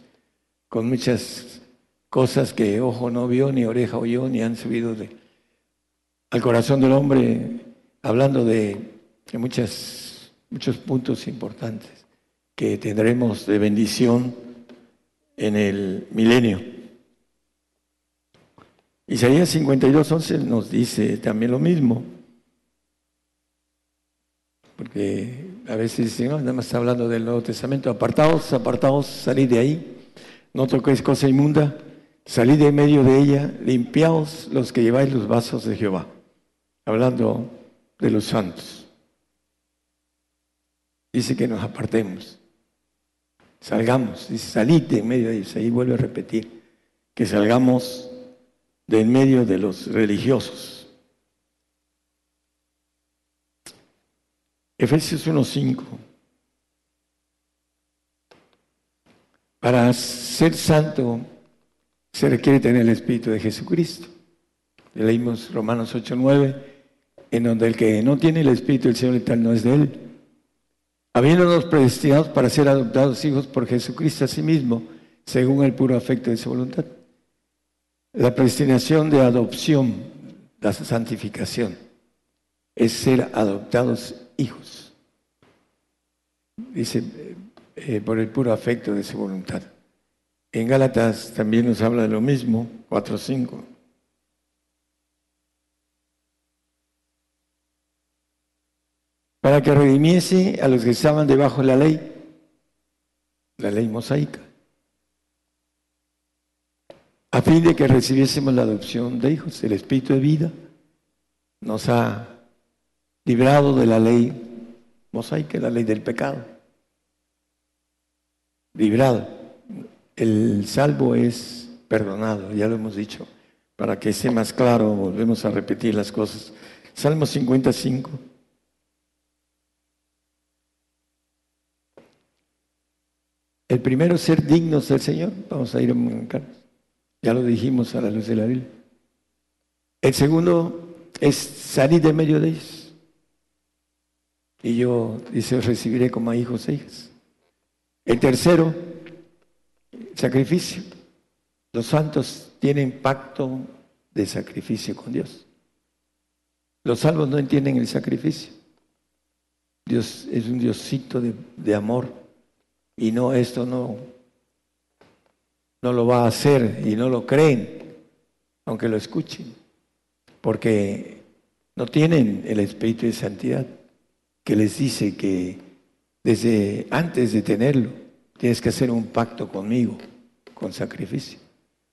con muchas cosas que ojo no vio, ni oreja oyó, ni han subido al corazón del hombre, hablando de, de muchas, muchos puntos importantes que tendremos de bendición en el milenio. Isaías 52, 11 nos dice también lo mismo, porque a veces dicen, nada más hablando del Nuevo Testamento, apartados, apartados, salid de ahí, no toquéis cosa inmunda, salid de medio de ella, limpiaos los que lleváis los vasos de Jehová, hablando de los santos. Dice que nos apartemos. Salgamos, dice, salid de medio de ellos. Ahí vuelve a repetir, que salgamos de en medio de los religiosos. Efesios 1.5. Para ser santo se requiere tener el Espíritu de Jesucristo. Leímos Romanos 8.9, en donde el que no tiene el Espíritu del Señor y tal no es de él habiéndonos predestinados para ser adoptados hijos por Jesucristo a sí mismo, según el puro afecto de su voluntad. La predestinación de adopción, la santificación, es ser adoptados hijos. Dice, eh, por el puro afecto de su voluntad. En Gálatas también nos habla de lo mismo, 4.5. para que redimiese a los que estaban debajo de la ley, la ley mosaica, a fin de que recibiésemos la adopción de hijos. El Espíritu de vida nos ha librado de la ley mosaica, la ley del pecado. Librado. El salvo es perdonado, ya lo hemos dicho. Para que sea más claro, volvemos a repetir las cosas. Salmo 55. El primero, ser dignos del Señor. Vamos a ir a Ya lo dijimos a la luz de la Biblia. El segundo es salir de medio de ellos. Y yo, dice, recibiré como a hijos e hijas. El tercero, sacrificio. Los santos tienen pacto de sacrificio con Dios. Los salvos no entienden el sacrificio. Dios es un Diosito de, de amor y no, esto no, no lo va a hacer y no lo creen, aunque lo escuchen, porque no tienen el Espíritu de Santidad que les dice que desde antes de tenerlo tienes que hacer un pacto conmigo, con sacrificio.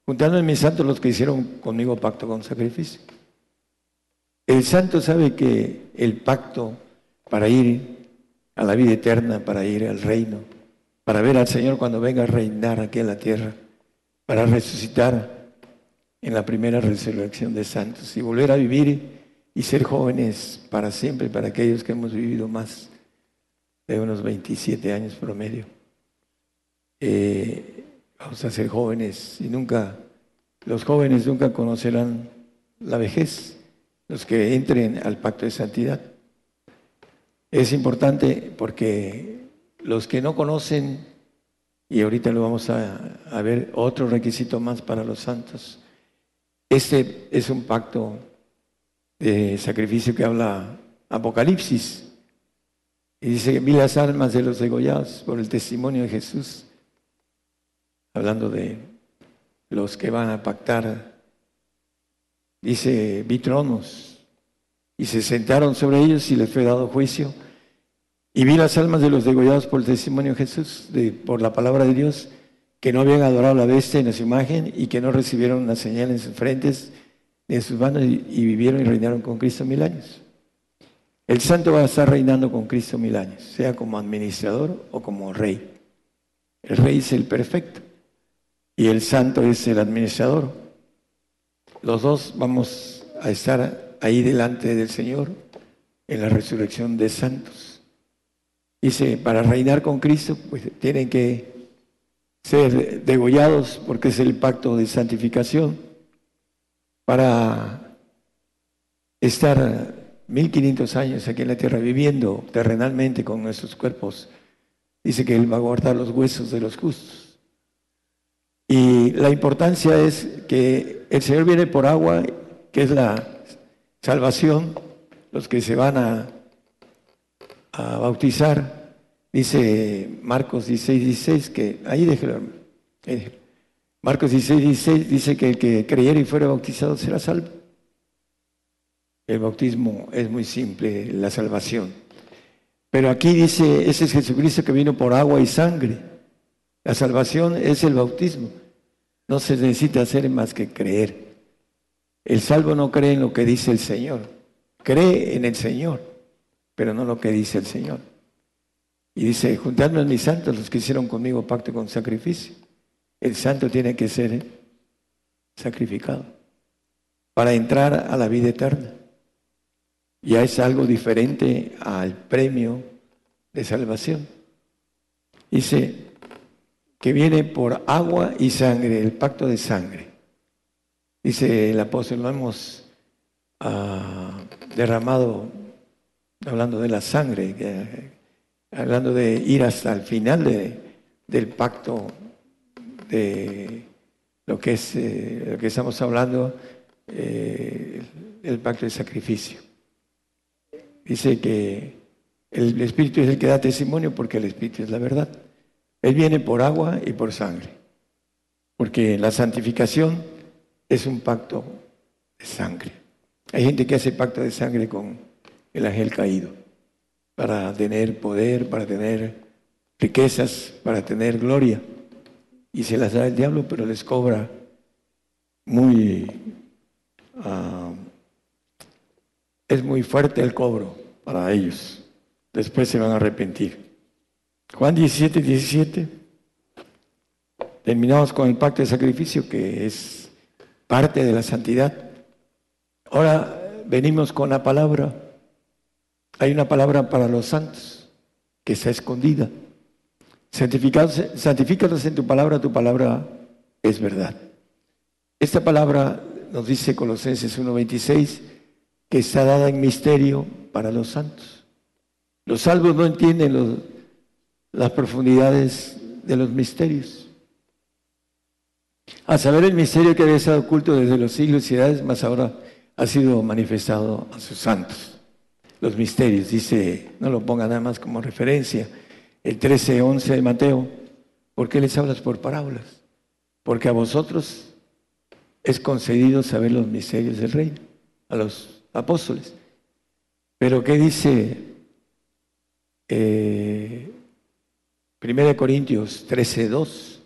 Juntando en mis santos los que hicieron conmigo pacto con sacrificio. El santo sabe que el pacto para ir a la vida eterna, para ir al reino, para ver al Señor cuando venga a reinar aquí en la tierra, para resucitar en la primera resurrección de santos y volver a vivir y ser jóvenes para siempre, para aquellos que hemos vivido más de unos 27 años promedio. Eh, vamos a ser jóvenes y nunca, los jóvenes nunca conocerán la vejez, los que entren al pacto de santidad. Es importante porque los que no conocen, y ahorita lo vamos a, ver, otro requisito más para los santos, este es un pacto de sacrificio que habla Apocalipsis. Y dice que vi las almas de los degollados por el testimonio de Jesús, hablando de los que van a pactar. Dice, vi tronos y se sentaron sobre ellos y les fue dado juicio y vi las almas de los degollados por el testimonio de Jesús, de, por la palabra de Dios, que no habían adorado la bestia en su imagen y que no recibieron una señal en sus frentes en sus manos y, vivieron y reinaron con Cristo mil años. El santo va a estar reinando con Cristo mil años, sea como administrador o como rey. El rey es el perfecto y el santo es el administrador. Los dos vamos a estar ahí delante del Señor en la resurrección de santos. Dice, para reinar con Cristo, pues tienen que ser degollados porque es el pacto de santificación. Para estar 1500 años aquí en la tierra viviendo terrenalmente con nuestros cuerpos, dice que Él va a guardar los huesos de los justos. Y la importancia es que el Señor viene por agua, que es la salvación, los que se van a bautizar, dice Marcos 16, 16, que ahí déjelo, Marcos 16, 16 dice que el que creyera y fuera bautizado será salvo. El bautismo es muy simple, la salvación. Pero aquí dice, ese es Jesucristo que vino por agua y sangre. La salvación es el bautismo. No se necesita hacer más que creer. El salvo no cree en lo que dice el Señor, cree en el Señor pero no lo que dice el Señor. Y dice, juntadme a mis santos, los que hicieron conmigo pacto con sacrificio. El santo tiene que ser sacrificado para entrar a la vida eterna. Ya es algo diferente al premio de salvación. Dice que viene por agua y sangre, el pacto de sangre. Dice el apóstol, lo hemos ah, derramado hablando de la sangre, hablando de ir hasta el final del pacto lo que es eh, lo que estamos hablando, eh, el pacto de sacrificio. Dice que el Espíritu es el que da testimonio porque el Espíritu es la verdad. Él viene por agua y por sangre, porque la santificación es un pacto de sangre. Hay gente que hace pacto de sangre con el ángel caído, para tener poder, para tener riquezas, para tener gloria. Y se las da el diablo, pero les cobra muy, ah, es muy fuerte el cobro para ellos. Después se van a arrepentir. Juan 17, 17. Terminamos con el pacto de sacrificio que es parte de la santidad. Ahora venimos con la palabra. Hay una palabra para los santos que está escondida. Santifícalos en tu palabra, tu palabra es verdad. Esta palabra nos dice Colosenses 1.26 que está dada en misterio para los santos. Los salvos no entienden las profundidades de los misterios. A saber el misterio que había estado oculto desde los siglos y edades, más ahora ha sido manifestado a sus santos. Los misterios, dice, no lo ponga nada más como referencia, el 13.11 de Mateo, ¿por qué les hablas por parábolas? Porque a vosotros es concedido saber los misterios del reino, a los apóstoles. Pero ¿qué dice eh, 1 Corintios 13.2?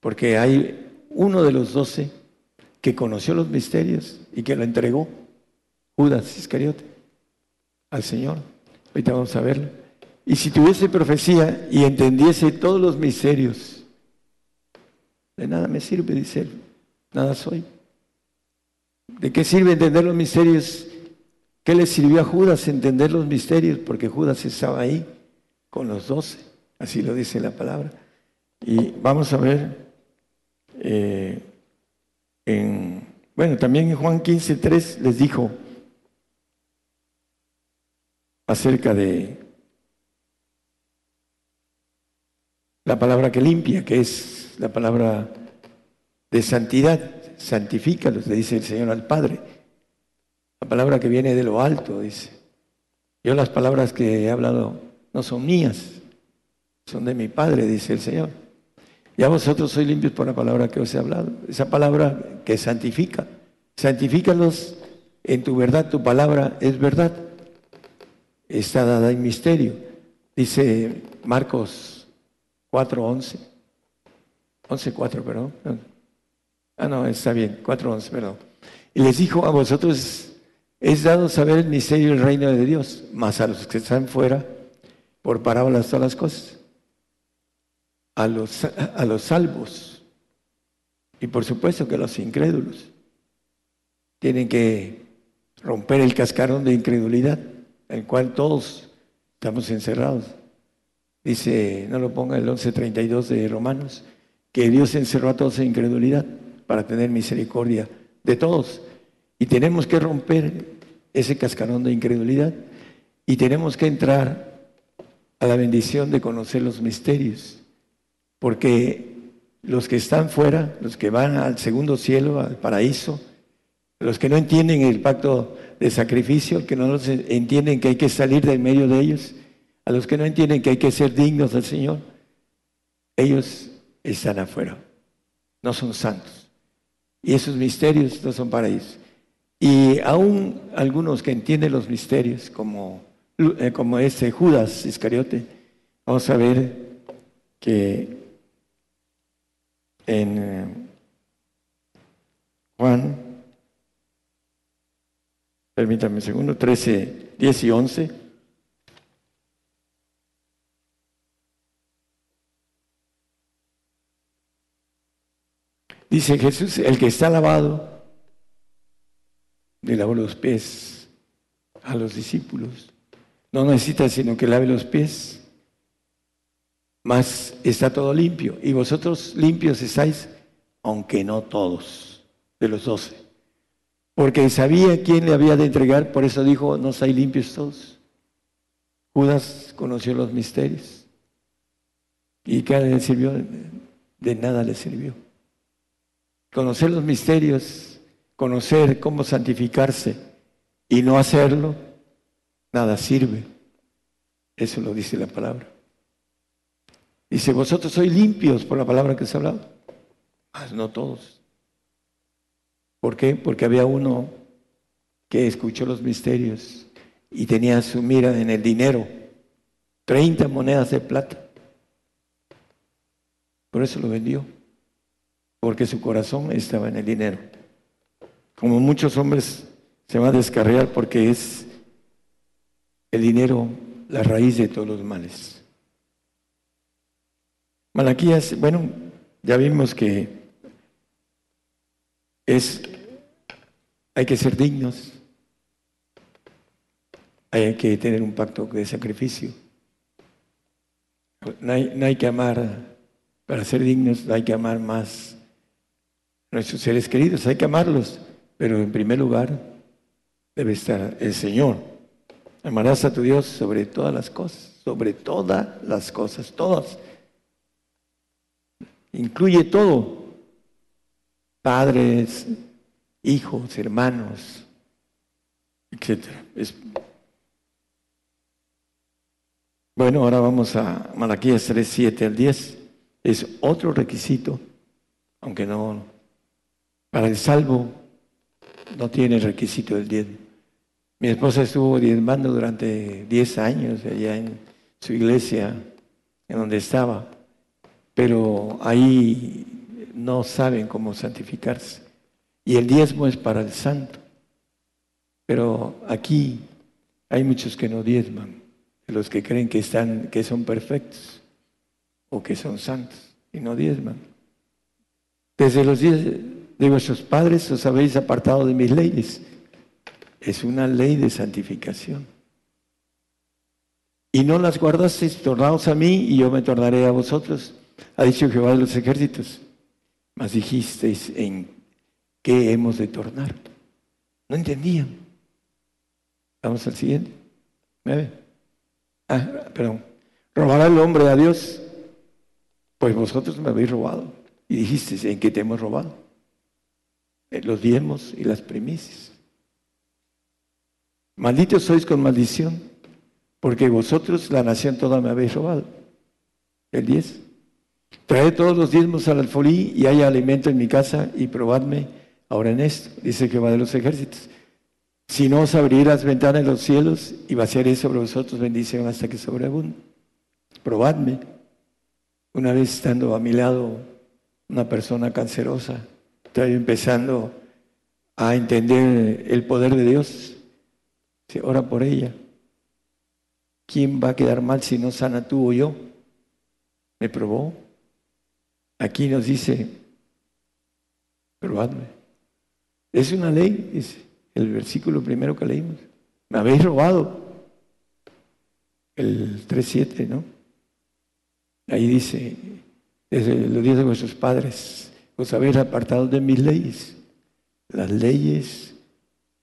Porque hay uno de los doce que conoció los misterios y que lo entregó, Judas Iscariote, al Señor. Ahorita vamos a verlo. Y si tuviese profecía y entendiese todos los misterios, de nada me sirve, dice él, nada soy. ¿De qué sirve entender los misterios? ¿Qué le sirvió a Judas entender los misterios? Porque Judas estaba ahí con los doce, así lo dice la palabra. Y vamos a ver eh, en, bueno, también en Juan 15, 3 les dijo acerca de la palabra que limpia, que es la palabra de santidad, santifícalos, le dice el Señor al Padre. La palabra que viene de lo alto, dice. Yo las palabras que he hablado no son mías, son de mi Padre, dice el Señor. Ya vosotros sois limpios por la palabra que os he hablado. Esa palabra que santifica. Santifícalos en tu verdad, tu palabra es verdad. Está dada en misterio. Dice Marcos 4.11. 11.4, perdón. Ah, no, está bien, 4.11, perdón. Y les dijo, a vosotros es dado saber el misterio del reino de Dios, más a los que están fuera, por parábolas todas las cosas. A los, a los salvos. Y por supuesto que los incrédulos tienen que romper el cascarón de incredulidad, en el cual todos estamos encerrados. Dice, no lo ponga el 11.32 de Romanos, que Dios encerró a todos en incredulidad para tener misericordia de todos. Y tenemos que romper ese cascarón de incredulidad y tenemos que entrar a la bendición de conocer los misterios, porque los que están fuera, los que van al segundo cielo, al paraíso, los que no entienden el pacto de sacrificio, que no entienden que hay que salir del medio de ellos, a los que no entienden que hay que ser dignos del Señor, ellos están afuera, no son santos. Y esos misterios no son para ellos. Y aún algunos que entienden los misterios, como, eh, como este Judas Iscariote, vamos a ver que en eh, Juan, permítame un segundo, 13, 10 y 11. Dice Jesús, el que está lavado, le lavó los pies a los discípulos. No necesita sino que lave los pies, mas está todo limpio. Y vosotros limpios estáis, aunque no todos, de los doce. Porque sabía quién le había de entregar, por eso dijo, no estáis limpios todos. Judas conoció los misterios. ¿Y qué le sirvió? De nada le sirvió conocer los misterios, conocer cómo santificarse y no hacerlo, nada sirve. Eso lo dice la palabra. Dice, vosotros sois limpios por la palabra que se ha hablado. Ah, no todos. ¿Por qué? Porque había uno que escuchó los misterios y tenía su mira en el dinero, 30 monedas de plata. Por eso lo vendió porque su corazón estaba en el dinero. Como muchos hombres se van a descarriar porque es el dinero la raíz de todos los males. Malaquías, bueno, ya vimos que es hay que ser dignos, hay que tener un pacto de sacrificio. No hay, que amar, para ser dignos hay que amar más nuestros seres queridos, hay que amarlos, pero en primer lugar debe estar el Señor. Amarás a tu Dios sobre todas las cosas, sobre todas las cosas, todas. Incluye todo. Padres, hijos, hermanos, etc. Bueno, ahora vamos a Malaquías 3, 7 al 10. Es otro requisito, aunque no, para el salvo no tiene requisito del diezmo. Mi esposa estuvo diezmando durante 10 años allá en su iglesia, en donde estaba, pero ahí no saben cómo santificarse. Y el diezmo es para el santo. Pero aquí hay muchos que no diezman, los que creen que, están, que son perfectos o que son santos y no diezman. Desde los días de vuestros padres os habéis apartado de mis leyes. Es una ley de santificación. Y no las guardasteis, tornaos a mí y yo me tornaré a vosotros, ha dicho Jehová de los ejércitos. Mas dijisteis, ¿en qué hemos de tornar? No entendían. Vamos al siguiente. Ah, perdón. ¿Robará el hombre a Dios? Pues vosotros me habéis robado. Y dijisteis, ¿en qué te hemos robado? En los diezmos y las primicias. Malditos sois con maldición, porque vosotros, la nación toda, me habéis robado. El 10. Traed todos los diezmos al alfolí y haya alimento en mi casa y probadme ahora en esto, dice Jehová de los ejércitos. Si no os abriré las ventanas de los cielos y vaciaré sobre vosotros bendición hasta que sobreabunde. Probadme. Una vez estando a mi lado una persona cancerosa, estoy empezando a entender el poder de Dios. Se ora por ella. ¿Quién va a quedar mal si no sana tú o yo? Me probó. Aquí nos dice, probadme. Es una ley, es el versículo primero que leímos. Me habéis robado. El 3.7, ¿no? Ahí dice, desde los días de vuestros padres, os habéis apartado de mis leyes, las leyes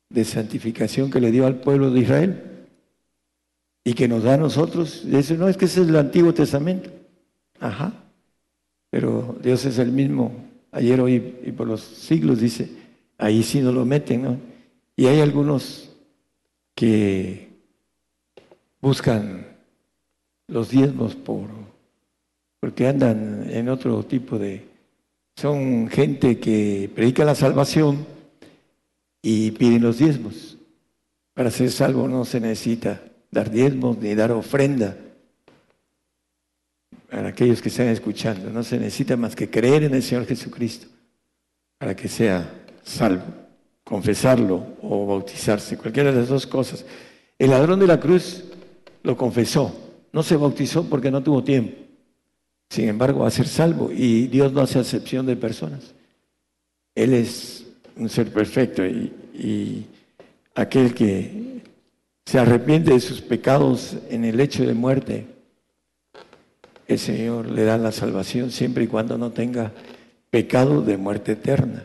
de santificación que le dio al pueblo de Israel y que nos da a nosotros. Eso no es que ese es el Antiguo Testamento. Ajá. Pero Dios es el mismo ayer, hoy y por los siglos, dice, ahí sí no lo meten, ¿no? Y hay algunos que buscan los diezmos por, porque andan en otro tipo de... Son gente que predica la salvación y piden los diezmos. Para ser salvo no se necesita dar diezmos ni dar ofrenda. Para aquellos que están escuchando, no se necesita más que creer en el Señor Jesucristo para que sea salvo, confesarlo o bautizarse, cualquiera de las dos cosas. El ladrón de la cruz lo confesó, no se bautizó porque no tuvo tiempo. Sin embargo, va a ser salvo y Dios no hace excepción de personas. Él es un ser perfecto y, y aquel que se arrepiente de sus pecados en el hecho de muerte, el Señor le da la salvación siempre y cuando no tenga pecado de muerte eterna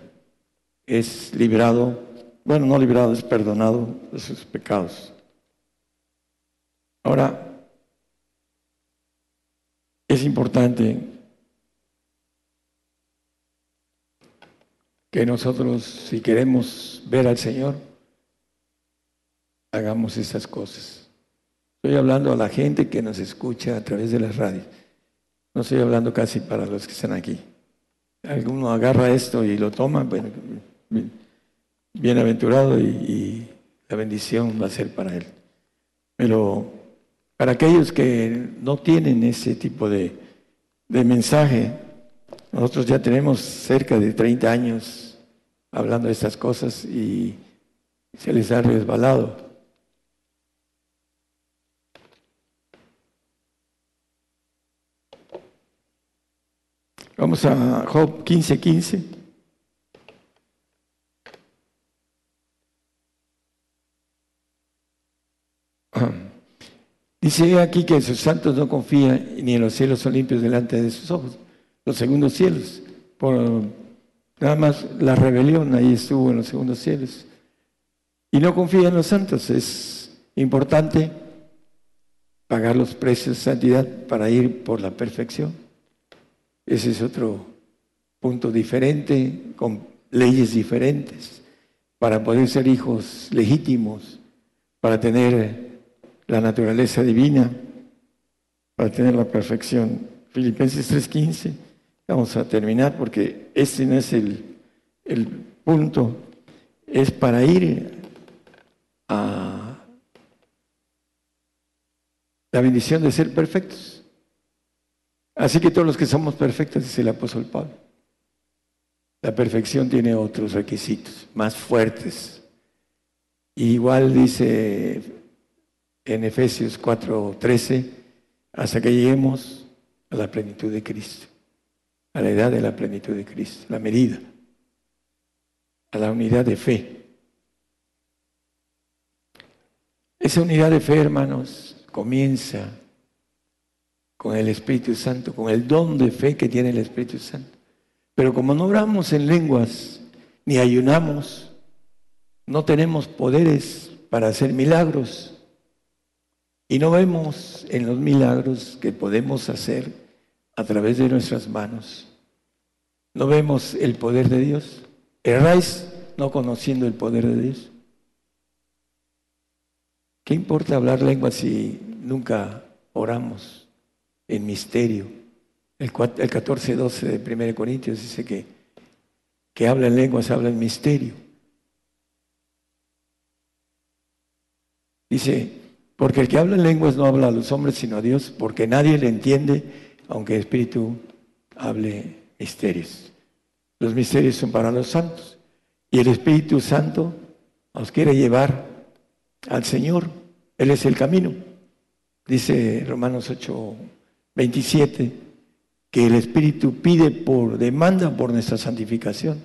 es librado, bueno, no librado, es perdonado de sus pecados. Ahora, es importante que nosotros, si queremos ver al Señor, hagamos esas cosas. Estoy hablando a la gente que nos escucha a través de las radios. No estoy hablando casi para los que están aquí. Alguno agarra esto y lo toma, bueno, bienaventurado y, la bendición va a ser para él. Pero para aquellos que no tienen ese tipo de, mensaje, Nosotros ya tenemos cerca de 30 años hablando de estas cosas y se les ha resbalado. Vamos a Job 15:15. 15. Dice aquí que sus santos no confían ni en los cielos son limpios delante de sus ojos, los segundos cielos. Por nada más la rebelión ahí estuvo en los segundos cielos. Y no confía en los santos. Es importante pagar los precios de santidad para ir por la perfección. Ese es otro punto diferente, con leyes diferentes, para poder ser hijos legítimos, para tener la naturaleza divina, para tener la perfección. Filipenses 3:15, vamos a terminar porque este no es el, el punto, es para ir a la bendición de ser perfectos. Así que todos los que somos perfectos, dice el apóstol Pablo. La perfección tiene otros requisitos más fuertes. igual dice en Efesios 4:13, hasta que lleguemos a la plenitud de Cristo, a la edad de la plenitud de Cristo, la medida, a la unidad de fe. Esa unidad de fe, hermanos, comienza con el Espíritu Santo, con el don de fe que tiene el Espíritu Santo. Pero como no oramos en lenguas ni ayunamos, no tenemos poderes para hacer milagros y no vemos en los milagros que podemos hacer a través de nuestras manos. No vemos el poder de Dios. Erráis no conociendo el poder de Dios. ¿Qué importa hablar lenguas si nunca oramos? en misterio. El, el 14-12 de 1 Corintios dice que, que habla en lenguas, habla en misterio. Dice, porque el que habla en lenguas no habla a los hombres, sino a Dios, porque nadie le entiende, aunque el Espíritu hable misterios. Los misterios son para los santos. Y el Espíritu Santo nos quiere llevar al Señor. Él es el camino. Dice Romanos 8, 27, que el Espíritu pide por demanda por nuestra santificación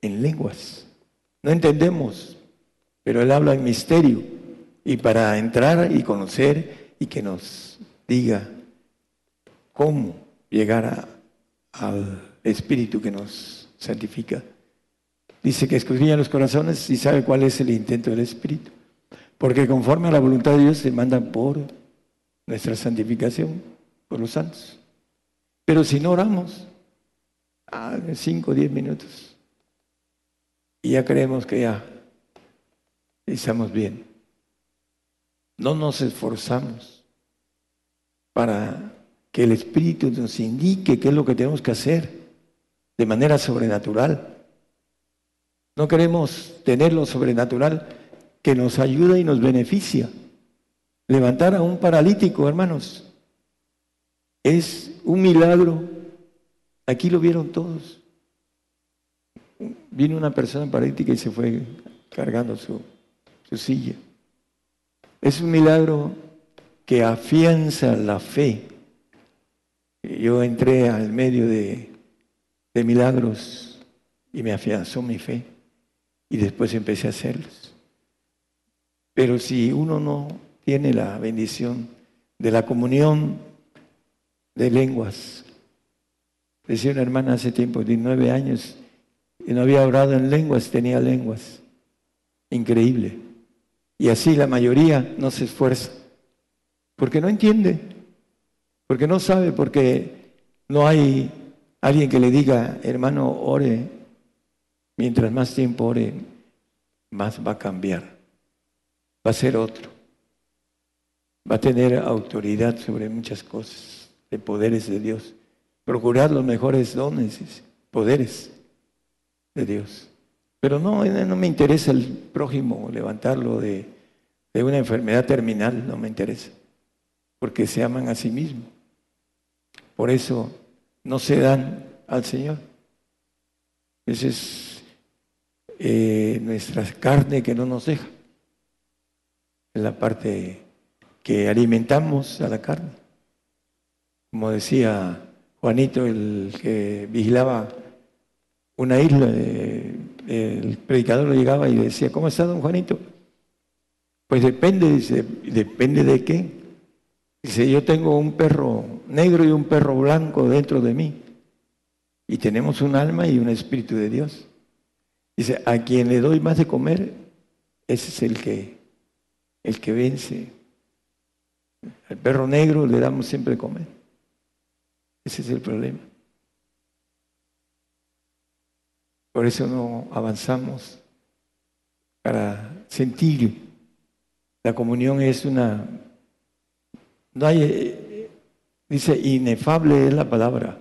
en lenguas. No entendemos, pero Él habla en misterio y para entrar y conocer y que nos diga cómo llegar al Espíritu que nos santifica. Dice que escudriña los corazones y sabe cuál es el intento del Espíritu. Porque conforme a la voluntad de Dios se mandan por nuestra santificación por los santos. Pero si no oramos, ah, cinco o diez minutos, y ya creemos que ya estamos bien. No nos esforzamos para que el Espíritu nos indique qué es lo que tenemos que hacer de manera sobrenatural. No queremos tener lo sobrenatural que nos ayuda y nos beneficia. Levantar a un paralítico, hermanos, es un milagro. Aquí lo vieron todos. Vino una persona paralítica y se fue cargando su, silla. Es un milagro que afianza la fe. Yo entré al medio de, milagros y me afianzó mi fe y después empecé a hacerlos. Pero si uno no tiene la bendición de la comunión de lenguas. Decía una hermana hace tiempo, de nueve años, y no había orado en lenguas, tenía lenguas. Increíble. Y así la mayoría no se esfuerza, porque no entiende, porque no sabe, porque no hay alguien que le diga, hermano, ore, mientras más tiempo ore, más va a cambiar, va a ser otro, va a tener autoridad sobre muchas cosas de poderes de Dios. Procurar los mejores dones, poderes de Dios. Pero no, no me interesa el prójimo, levantarlo de, de una enfermedad terminal, no me interesa, porque se aman a sí mismos. Por eso no se dan al Señor. Esa es eh, nuestra carne que no nos deja. Es la parte que alimentamos a la carne. Como decía Juanito, el que vigilaba una isla, eh, el predicador le llegaba y decía, ¿cómo está don Juanito? Pues depende, dice, depende de qué. Dice, yo tengo un perro negro y un perro blanco dentro de mí. Y tenemos un alma y un espíritu de Dios. Dice, a quien le doy más de comer, ese es el que, el que vence. Al perro negro le damos siempre de comer. Ese es el problema. Por eso no avanzamos para sentir. La comunión es una... No hay, dice, inefable es la palabra.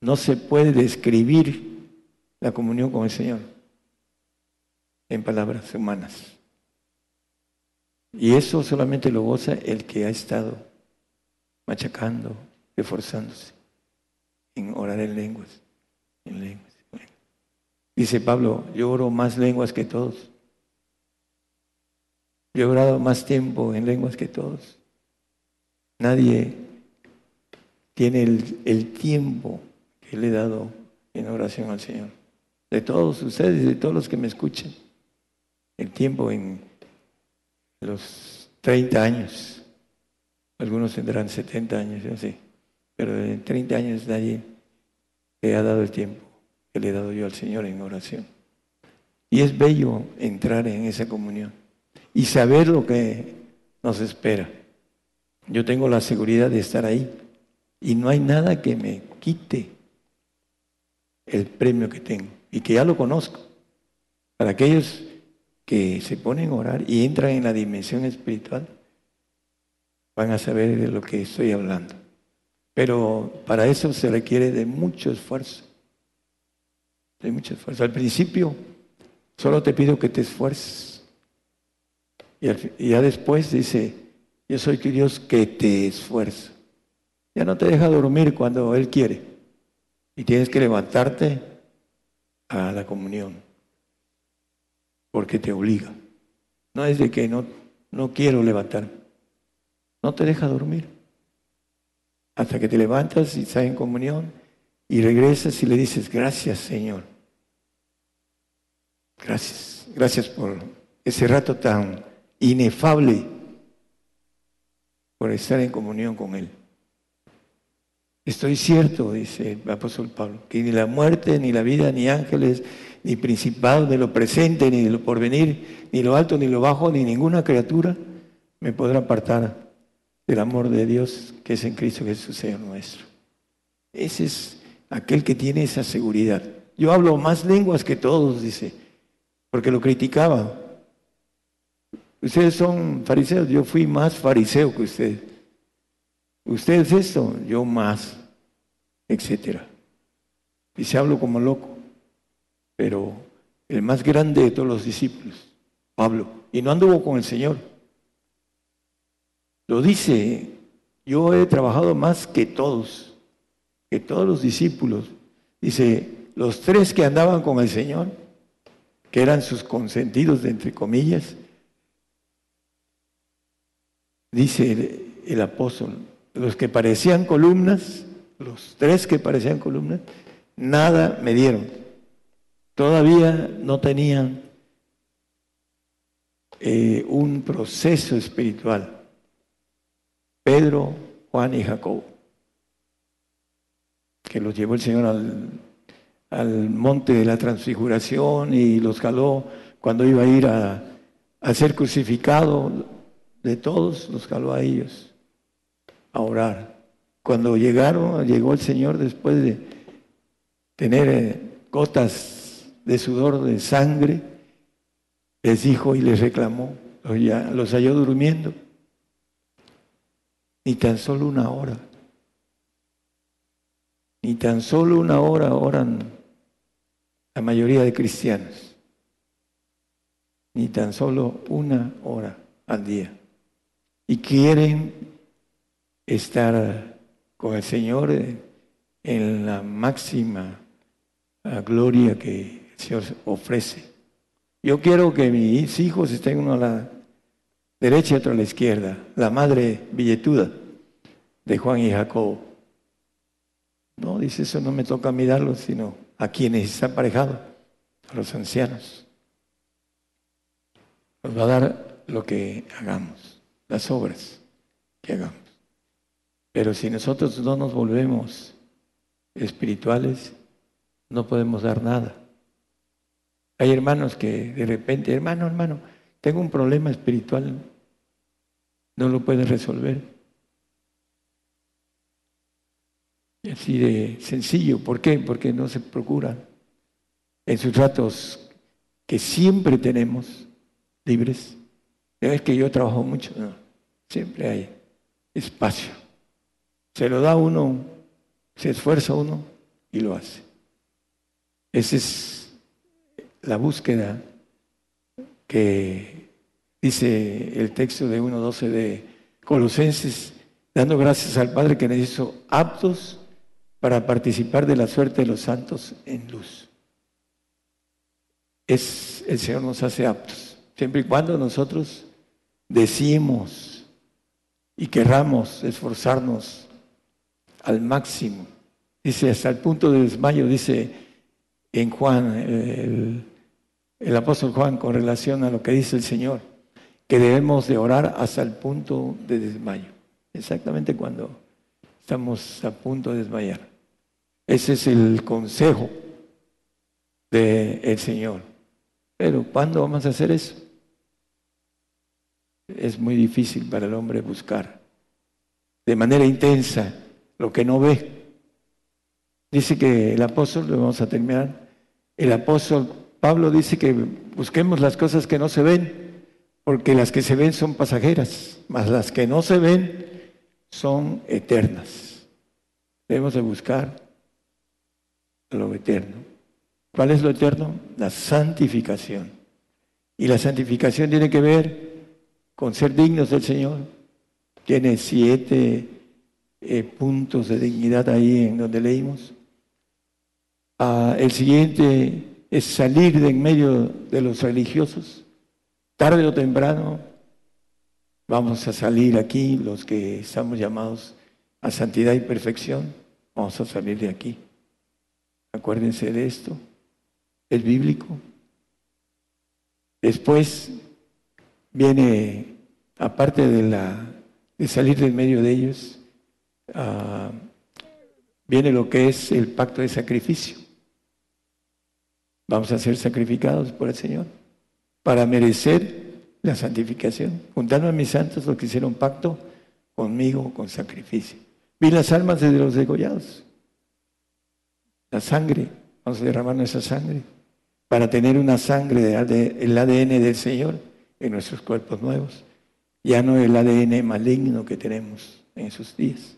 No se puede describir la comunión con el Señor en palabras humanas. Y eso solamente lo goza el que ha estado machacando, esforzándose en orar en lenguas, en lenguas. Dice Pablo, yo oro más lenguas que todos. Yo he orado más tiempo en lenguas que todos. Nadie tiene el, tiempo que le he dado en oración al Señor. De todos ustedes, de todos los que me escuchen. El tiempo en los 30 años. Algunos tendrán 70 años, yo sé. Pero en 30 años nadie le ha dado el tiempo que le he dado yo al Señor en oración. Y es bello entrar en esa comunión y saber lo que nos espera. Yo tengo la seguridad de estar ahí y no hay nada que me quite el premio que tengo y que ya lo conozco. Para aquellos que se ponen a orar y entran en la dimensión espiritual, van a saber de lo que estoy hablando. Pero para eso se requiere de mucho esfuerzo. De mucho esfuerzo. Al principio solo te pido que te esfuerces. Y, ya después dice, yo soy tu Dios que te esfuerzo. Ya no te deja dormir cuando Él quiere. Y tienes que levantarte a la comunión. Porque te obliga. No es de que no, no quiero levantarme. No te deja dormir hasta que te levantas y estás en comunión y regresas y le dices, gracias Señor. Gracias, gracias por ese rato tan inefable, por estar en comunión con Él. Estoy cierto, dice el apóstol Pablo, que ni la muerte, ni la vida, ni ángeles, ni principados, ni lo presente, ni lo porvenir, ni lo alto, ni lo bajo, ni ninguna criatura me podrá apartar del amor de Dios que es en Cristo Jesús, Señor nuestro. Ese es aquel que tiene esa seguridad. Yo hablo más lenguas que todos, dice, porque lo criticaba. Ustedes son fariseos, yo fui más fariseo que ustedes. Ustedes esto, yo más, etcétera. Y se hablo como loco, pero el más grande de todos los discípulos, Pablo, y no anduvo con el Señor. Lo dice, yo he trabajado más que todos, que todos los discípulos. Dice, los tres que andaban con el Señor, que eran sus consentidos, de entre comillas, dice el, apóstol, los que parecían columnas, los tres que parecían columnas, nada me dieron. Todavía no tenían eh, un proceso espiritual. Pedro, Juan y Jacob, que los llevó el Señor al, monte de la transfiguración y los caló cuando iba a ir a, a ser crucificado, de todos los caló a ellos a orar. Cuando llegaron, llegó el Señor después de tener eh, gotas de sudor, de sangre, les dijo y les reclamó, los halló durmiendo ni tan solo una hora. Ni tan solo una hora oran la mayoría de cristianos. Ni tan solo una hora al día. Y quieren estar con el Señor en la máxima gloria que el Señor ofrece. Yo quiero que mis hijos estén uno a la derecha y otro a la izquierda. La madre billetuda de Juan y Jacob. No, dice eso no me toca mirarlo, sino a quienes está aparejado, a los ancianos. Nos va a dar lo que hagamos, las obras que hagamos. Pero si nosotros no nos volvemos espirituales, no podemos dar nada. Hay hermanos que de repente, hermano, hermano, tengo un problema espiritual, no lo pueden resolver. Y así de sencillo. ¿Por qué? Porque no se procuran en sus ratos que siempre tenemos libres. Es que yo trabajo mucho, no, siempre hay espacio. Se lo da uno, se esfuerza uno y lo hace. Esa es la búsqueda que dice el texto de 1.12 de Colosenses, dando gracias al Padre que nos hizo aptos para participar de la suerte de los santos en luz. Es, el Señor nos hace aptos, siempre y cuando nosotros decimos y querramos esforzarnos al máximo. Dice, hasta el punto de desmayo, dice en Juan, el, el apóstol Juan, con relación a lo que dice el Señor, que debemos de orar hasta el punto de desmayo. Exactamente cuando estamos a punto de desmayar. Ese es el consejo del Señor. Pero ¿cuándo vamos a hacer eso? Es muy difícil para el hombre buscar de manera intensa lo que no ve. Dice que el apóstol, lo vamos a terminar, el apóstol Pablo dice que busquemos las cosas que no se ven, porque las que se ven son pasajeras, mas las que no se ven son eternas. Debemos de buscar lo eterno. ¿Cuál es lo eterno? La santificación. Y la santificación tiene que ver con ser dignos del Señor. Tiene siete eh, puntos de dignidad ahí en donde leímos. Ah, el siguiente es salir de en medio de los religiosos. Tarde o temprano vamos a salir aquí, los que estamos llamados a santidad y perfección, vamos a salir de aquí. Acuérdense de esto. Es bíblico. Después viene, aparte de, la, de salir del medio de ellos, ah, viene lo que es el pacto de sacrificio. Vamos a ser sacrificados por el Señor para merecer la santificación. Juntando a mis santos los que hicieron pacto conmigo con sacrificio. Vi las almas de los degollados la sangre, vamos a derramar nuestra sangre para tener una sangre del ADN del Señor en nuestros cuerpos nuevos, ya no el ADN maligno que tenemos en sus días.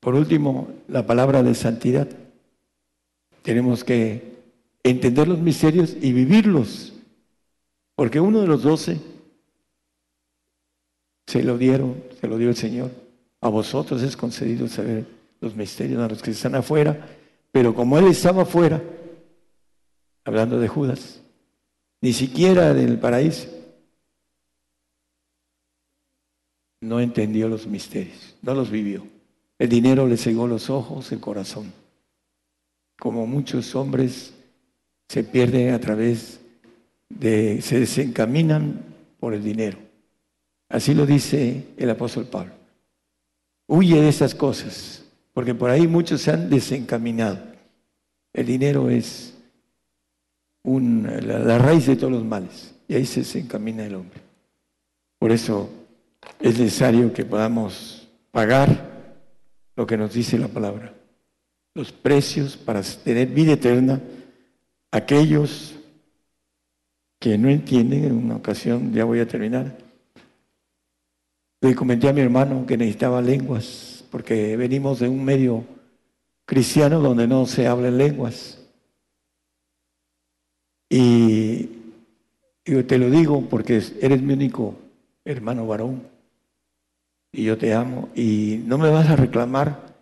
Por último, la palabra de santidad. Tenemos que entender los misterios y vivirlos, porque uno de los doce se lo dieron, se lo dio el Señor. A vosotros es concedido saber los misterios a los que están afuera, pero como él estaba afuera, hablando de Judas, ni siquiera del paraíso, no entendió los misterios, no los vivió. El dinero le cegó los ojos, el corazón. Como muchos hombres se pierden a través de, se desencaminan por el dinero. Así lo dice el apóstol Pablo. Huye de esas cosas porque por ahí muchos se han desencaminado. El dinero es la, raíz de todos los males y ahí se desencamina el hombre. Por eso es necesario que podamos pagar lo que nos dice la palabra, los precios para tener vida eterna, aquellos que no entienden, en una ocasión, ya voy a terminar, le comenté a mi hermano que necesitaba lenguas porque venimos de un medio cristiano donde no se hablan lenguas. Y yo te lo digo porque eres mi único hermano varón y yo te amo y no me vas a reclamar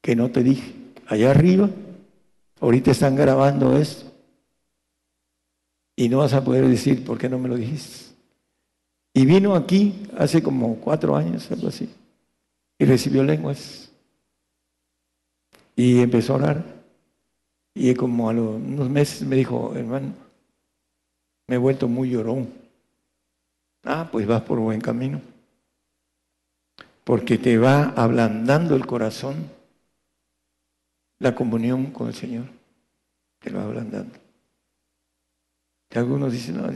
que no te dije. Allá arriba, ahorita están grabando esto. Y no vas a poder decir, ¿por qué no me lo dijiste? Y vino aquí hace como cuatro años, algo así, y recibió lenguas. Y empezó a orar. Y como a los, unos meses me dijo, hermano, me he vuelto muy llorón. Ah, pues vas por buen camino. Porque te va ablandando el corazón la comunión con el Señor. Te va ablandando. Y algunos dicen, no,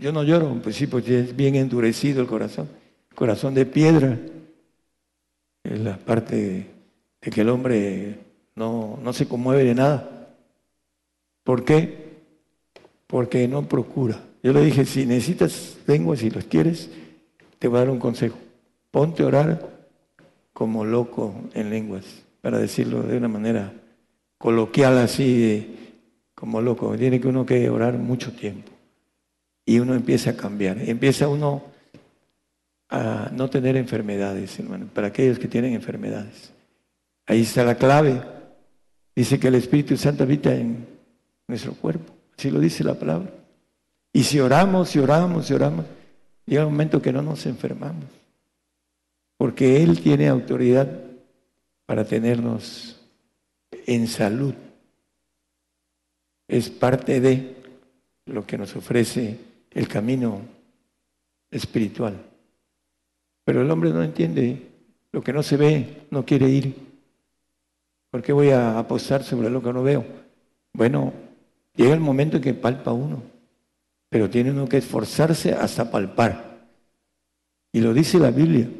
yo no lloro, pues sí, porque es bien endurecido el corazón. Corazón de piedra. Es la parte de que el hombre no, no se conmueve de nada. ¿Por qué? Porque no procura. Yo le dije, si necesitas lenguas, si los quieres, te voy a dar un consejo. Ponte a orar como loco en lenguas, para decirlo de una manera coloquial así, como loco. Tiene que uno que orar mucho tiempo y uno empieza a cambiar. Empieza uno a no tener enfermedades, hermano, para aquellos que tienen enfermedades. Ahí está la clave. Dice que el Espíritu Santo habita en nuestro cuerpo. Así lo dice la palabra. Y si oramos, y oramos, y oramos, llega un momento que no nos enfermamos. Porque Él tiene autoridad para tenernos en salud. Es parte de lo que nos ofrece el camino espiritual. Pero el hombre no entiende lo que no se ve, no quiere ir. ¿Por qué voy a apostar sobre lo que no veo? Bueno, llega el momento en que palpa uno, pero tiene uno que esforzarse hasta palpar. Y lo dice la Biblia.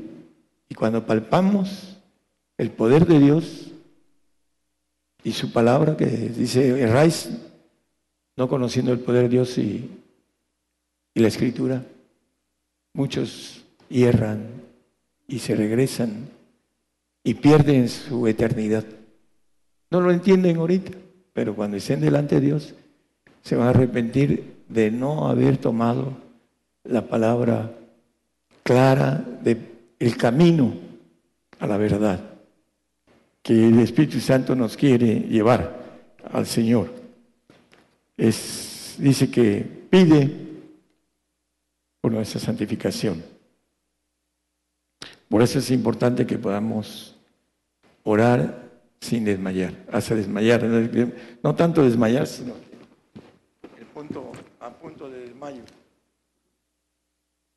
Y cuando palpamos el poder de Dios y su palabra que dice, erráis no conociendo el poder de Dios y y la escritura, muchos hierran y se regresan y pierden su eternidad. No lo entienden ahorita, pero cuando estén delante de Dios, se van a arrepentir de no haber tomado la palabra clara del camino a la verdad que el Espíritu Santo nos quiere llevar al Señor. Es, dice que pide por nuestra santificación. Por eso es importante que podamos orar sin desmayar, hasta desmayar, no tanto desmayar, sino el punto, a punto de desmayo.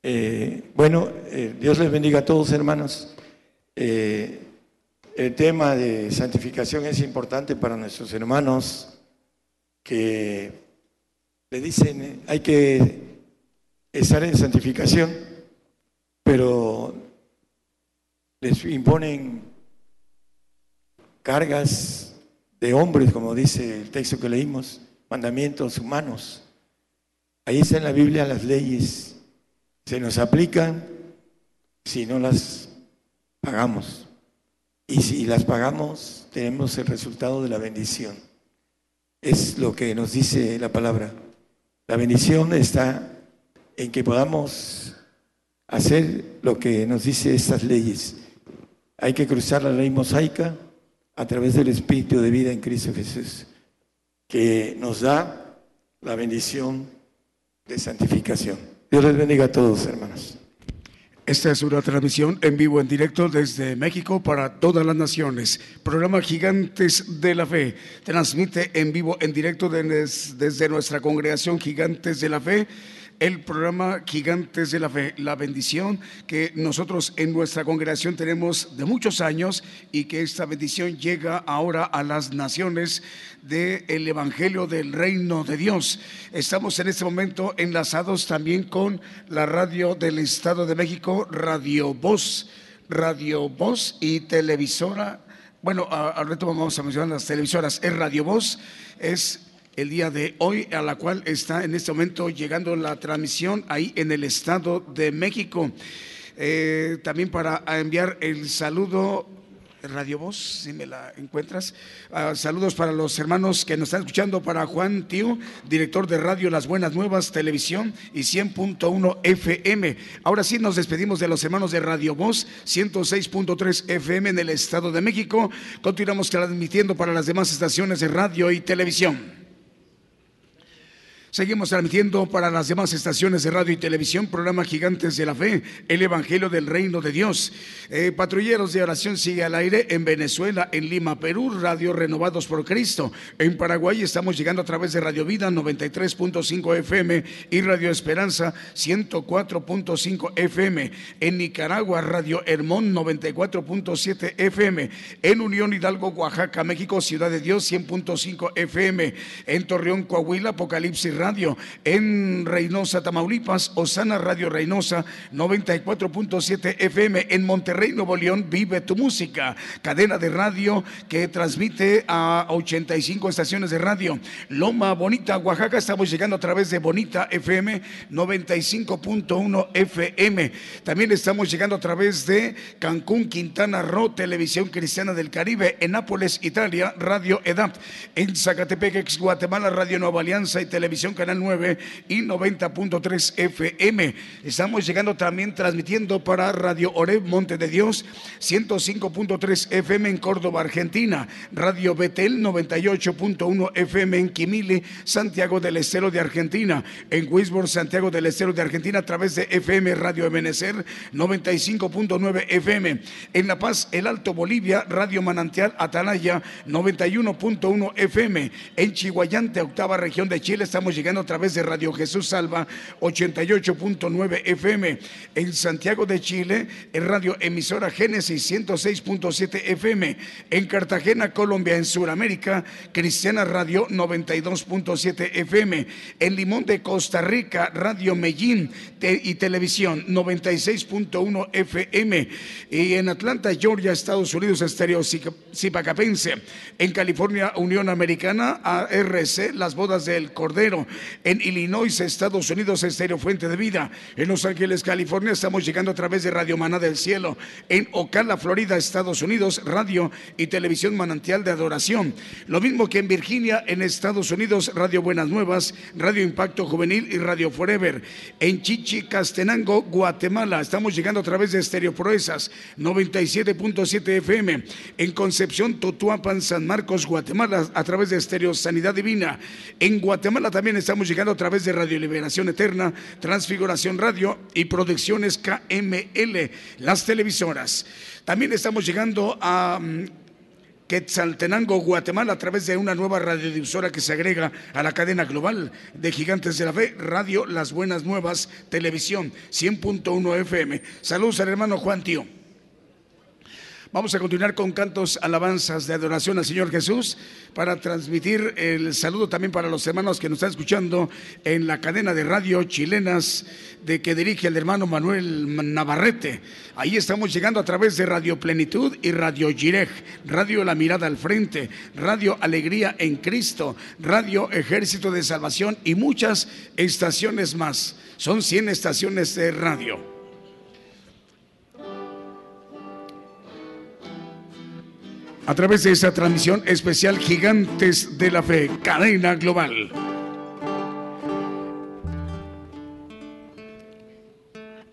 Eh, bueno, eh, Dios les bendiga a todos, hermanos. Eh, el tema de santificación es importante para nuestros hermanos que le dicen, hay que estar en santificación, pero les imponen cargas de hombres, como dice el texto que leímos, mandamientos humanos. Ahí está en la Biblia las leyes, se nos aplican si no las pagamos. Y si las pagamos, tenemos el resultado de la bendición. Es lo que nos dice la palabra. La bendición está en que podamos hacer lo que nos dice estas leyes. Hay que cruzar la ley mosaica a través del Espíritu de vida en Cristo Jesús, que nos da la bendición de santificación. Dios les bendiga a todos, hermanos. Esta es una transmisión en vivo, en directo desde México para todas las naciones. Programa Gigantes de la Fe. Transmite en vivo, en directo desde nuestra congregación Gigantes de la Fe el programa Gigantes de la Fe, la bendición que nosotros en nuestra congregación tenemos de muchos años y que esta bendición llega ahora a las naciones del Evangelio del Reino de Dios. Estamos en este momento enlazados también con la radio del Estado de México, Radio Voz, Radio Voz y televisora. Bueno, al reto vamos a mencionar las televisoras. Es Radio Voz, es el día de hoy, a la cual está en este momento llegando la transmisión ahí en el Estado de México. Eh, también para enviar el saludo Radio Voz, si me la encuentras. Ah, saludos para los hermanos que nos están escuchando, para Juan Tío, director de Radio Las Buenas Nuevas Televisión y 100.1 FM. Ahora sí nos despedimos de los hermanos de Radio Voz, 106.3 FM en el Estado de México. Continuamos transmitiendo para las demás estaciones de radio y televisión. Seguimos transmitiendo para las demás estaciones de radio y televisión, programa Gigantes de la Fe, el Evangelio del Reino de Dios. Eh, patrulleros de oración sigue al aire en Venezuela, en Lima, Perú, Radio Renovados por Cristo. En Paraguay estamos llegando a través de Radio Vida 93.5 FM y Radio Esperanza 104.5 FM. En Nicaragua, Radio Hermón 94.7 FM. En Unión Hidalgo, Oaxaca, México, Ciudad de Dios 100.5 FM. En Torreón, Coahuila, Apocalipsis Radio, en Reynosa, Tamaulipas, Osana Radio Reynosa, 94.7 FM, en Monterrey, Nuevo León, Vive tu Música, cadena de radio que transmite a 85 estaciones de radio. Loma Bonita, Oaxaca, estamos llegando a través de Bonita FM, 95.1 FM. También estamos llegando a través de Cancún, Quintana Roo, Televisión Cristiana del Caribe, en Nápoles, Italia, Radio EDAP, en Zacatepec, Guatemala, Radio Nueva Alianza y Televisión Canal 9 y 90.3 FM. Estamos llegando también transmitiendo para Radio Oreb Monte de Dios 105.3 FM en Córdoba, Argentina. Radio Betel 98.1 FM en Quimili, Santiago del Estero de Argentina. En Wisborne, Santiago del Estero de Argentina a través de FM Radio Ebenecer 95.9 FM. En La Paz, El Alto Bolivia, Radio Manantial Atalaya 91.1 FM. En Chihuayante, octava región de Chile, estamos llegando a través de Radio Jesús Salva 88.9 FM. En Santiago de Chile, en Radio Emisora Génesis 106.7 FM. En Cartagena, Colombia, en Sudamérica, Cristiana Radio 92.7 FM. En Limón de Costa Rica, Radio Medellín y Televisión 96.1 FM. Y en Atlanta, Georgia, Estados Unidos, Estéreo Zipacapense. En California, Unión Americana, ARC, Las Bodas del Cordero en Illinois, Estados Unidos, Estéreo Fuente de Vida. En Los Ángeles, California, estamos llegando a través de Radio Maná del Cielo. En Ocala, Florida, Estados Unidos, Radio y Televisión Manantial de Adoración. Lo mismo que en Virginia, en Estados Unidos, Radio Buenas Nuevas, Radio Impacto Juvenil y Radio Forever. En Chichi, Castenango, Guatemala, estamos llegando a través de Estéreo Proezas, 97.7 FM. En Concepción, Totuapan, San Marcos, Guatemala, a través de Estéreo Sanidad Divina. En Guatemala también estamos llegando a través de Radio Liberación Eterna, Transfiguración Radio y Producciones KML, las televisoras. También estamos llegando a mm, Quetzaltenango, Guatemala, a través de una nueva radiodifusora que se agrega a la cadena global de Gigantes de la Fe, Radio Las Buenas Nuevas, Televisión 100.1 FM. Saludos al hermano Juan Tío. Vamos a continuar con cantos, alabanzas de adoración al Señor Jesús para transmitir el saludo también para los hermanos que nos están escuchando en la cadena de radio chilenas de que dirige el hermano Manuel Navarrete. Ahí estamos llegando a través de Radio Plenitud y Radio Girej, Radio La Mirada al Frente, Radio Alegría en Cristo, Radio Ejército de Salvación y muchas estaciones más. Son 100 estaciones de radio. A través de esta transmisión especial Gigantes de la Fe, cadena global.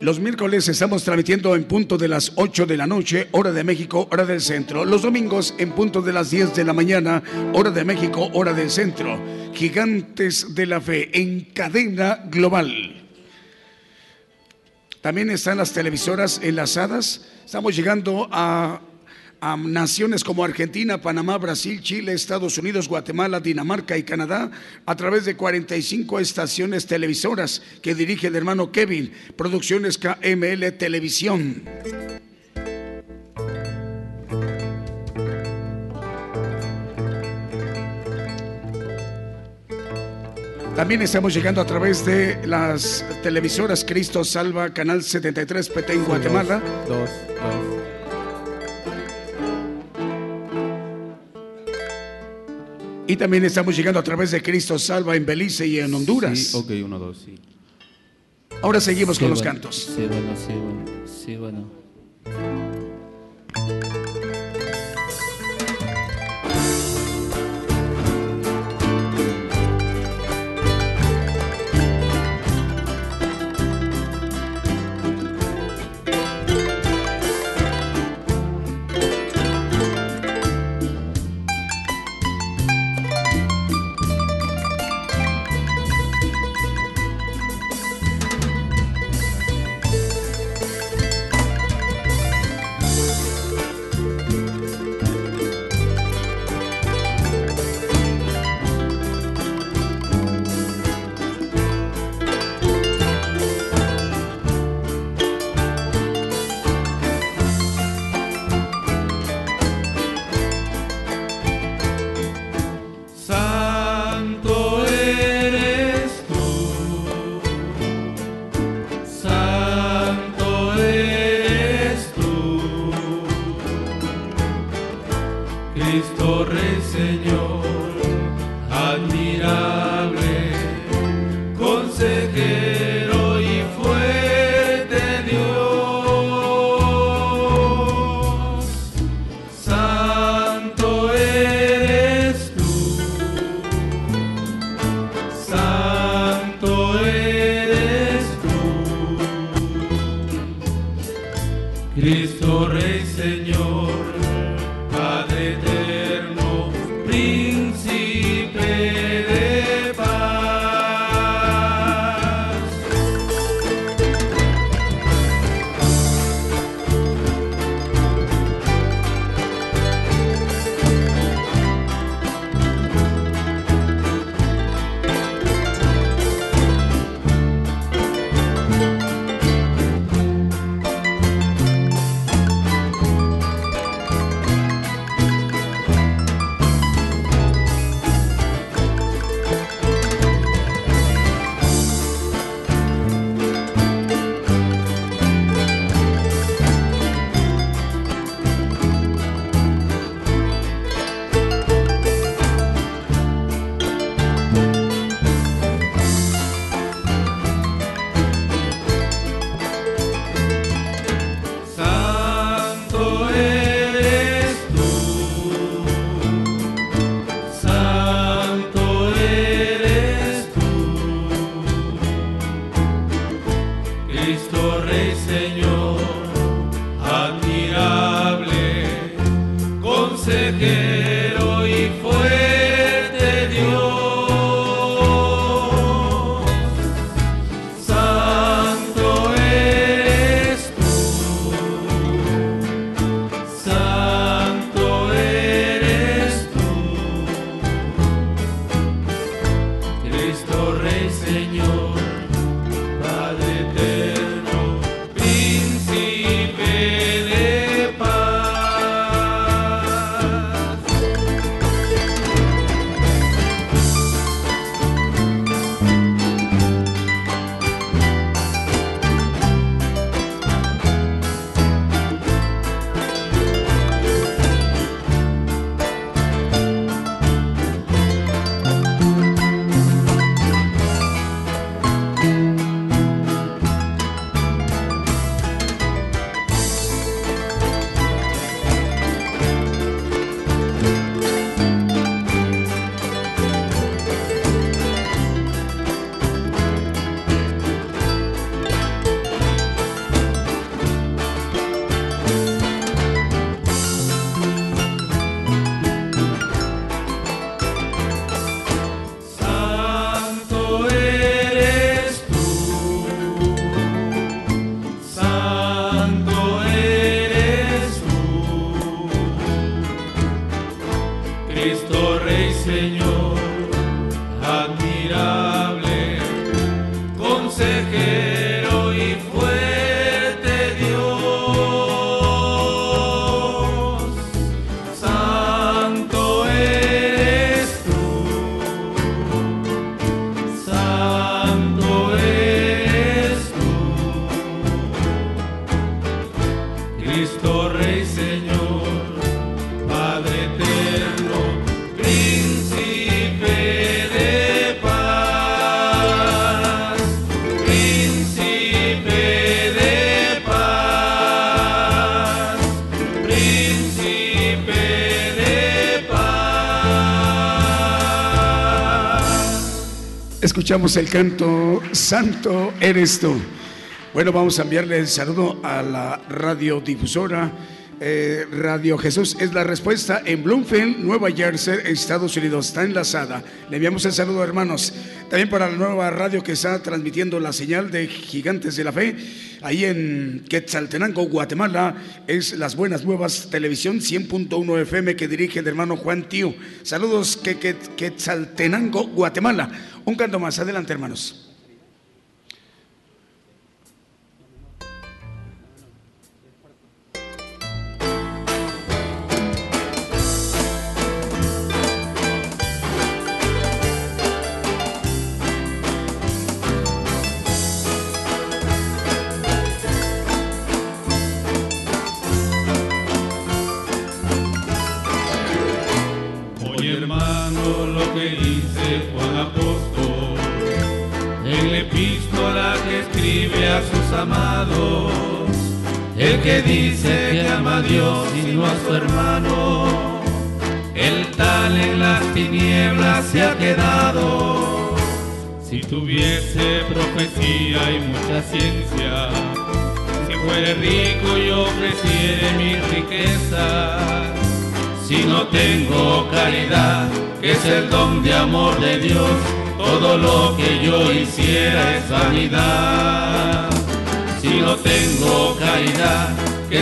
Los miércoles estamos transmitiendo en punto de las 8 de la noche, hora de México, hora del centro. Los domingos en punto de las 10 de la mañana, hora de México, hora del centro. Gigantes de la Fe en cadena global. También están las televisoras enlazadas. Estamos llegando a a naciones como Argentina, Panamá, Brasil, Chile, Estados Unidos, Guatemala, Dinamarca y Canadá a través de 45 estaciones televisoras que dirige el hermano Kevin, Producciones KML Televisión. También estamos llegando a través de las televisoras Cristo Salva, Canal 73 PT en Guatemala. Dos, dos. Y también estamos llegando a través de Cristo Salva en Belice y en Honduras. Sí, ok, uno, dos, sí. Ahora seguimos con los cantos. Sí, bueno, sí, bueno. Sí, bueno. Escuchamos el canto Santo eres tú. Bueno, vamos a enviarle el saludo a la radiodifusora eh, Radio Jesús. Es la respuesta en Bloomfield, Nueva Jersey, Estados Unidos. Está enlazada. Le enviamos el saludo, hermanos. También para la nueva radio que está transmitiendo la señal de Gigantes de la Fe. Ahí en Quetzaltenango, Guatemala, es Las Buenas Nuevas Televisión 100.1 FM que dirige el hermano Juan Tío. Saludos, que, que- Quetzaltenango, Guatemala. Un canto más, adelante, hermanos.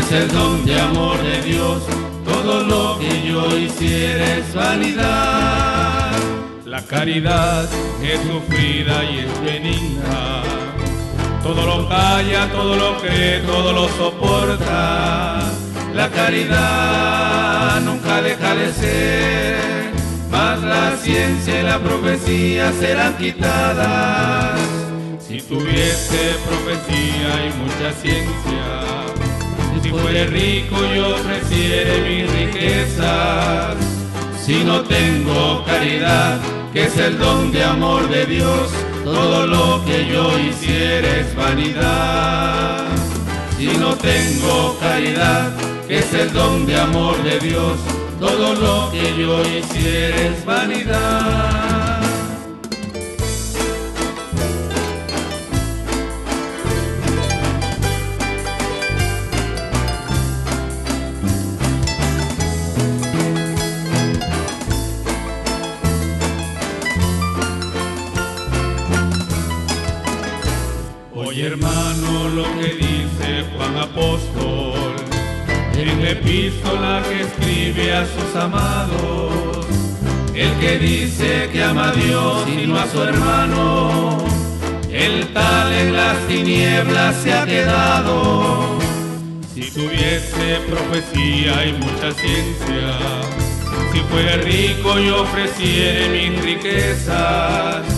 Es el don de amor de Dios, todo lo que yo hiciera es vanidad. La caridad es sufrida y es benigna. Todo lo calla, todo lo cree, todo lo soporta. La caridad nunca deja de ser, mas la ciencia y la profecía serán quitadas. Si tuviese profecía y mucha ciencia, si fuere rico y ofreciere mis riquezas, si no tengo caridad, que es el don de amor de Dios, todo lo que yo hiciera es vanidad. Si no tengo caridad, que es el don de amor de Dios, todo lo que yo hiciera es vanidad. Oye hermano lo que dice Juan Apóstol en la epístola que escribe a sus amados. El que dice que ama a Dios y no a su hermano, el tal en las tinieblas se ha quedado. Si tuviese profecía y mucha ciencia, si fuera rico y ofreciere mis riquezas,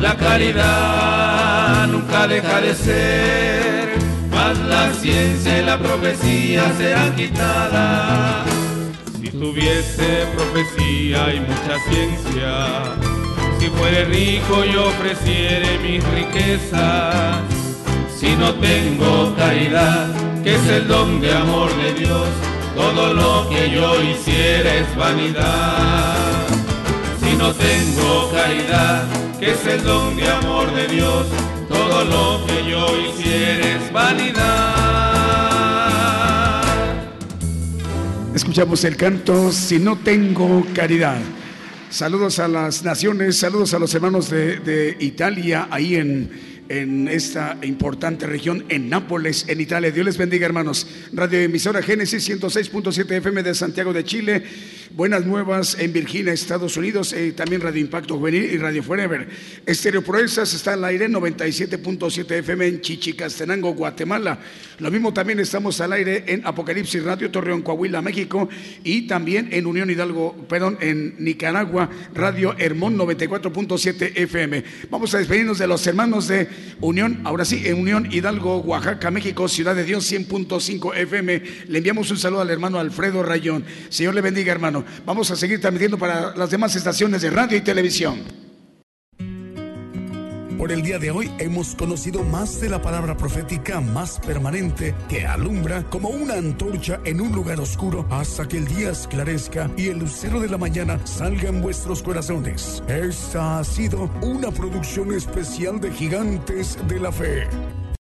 La caridad nunca deja de ser, mas la ciencia y la profecía serán quitadas. Si tuviese profecía y mucha ciencia, si fuere rico y ofreciere mis riquezas, si no tengo caridad, que es el don de amor de Dios, todo lo que yo hiciera es vanidad. Si no tengo caridad, que es el don de amor de Dios, todo lo que yo hiciera es vanidad. Escuchamos el canto Si no tengo caridad. Saludos a las naciones, saludos a los hermanos de, Italia, ahí en, en esta importante región, en Nápoles, en Italia. Dios les bendiga, hermanos. Radio emisora Génesis 106.7 FM de Santiago de Chile. Buenas nuevas en Virginia, Estados Unidos. eh, también Radio Impacto Juvenil y Radio Forever. Estéreo Proezas está al aire 97.7 FM en Chichicastenango, Guatemala. Lo mismo también estamos al aire en Apocalipsis Radio Torreón, Coahuila, México. Y también en Unión Hidalgo, perdón, en Nicaragua, Radio Hermón 94.7 FM. Vamos a despedirnos de los hermanos de Unión, ahora sí, en Unión Hidalgo, Oaxaca, México, Ciudad de Dios 100.5 FM. Le enviamos un saludo al hermano Alfredo Rayón. Señor le bendiga, hermano. Vamos a seguir transmitiendo para las demás estaciones de radio y televisión. Por el día de hoy hemos conocido más de la palabra profética más permanente que alumbra como una antorcha en un lugar oscuro hasta que el día esclarezca y el lucero de la mañana salga en vuestros corazones. Esta ha sido una producción especial de Gigantes de la Fe.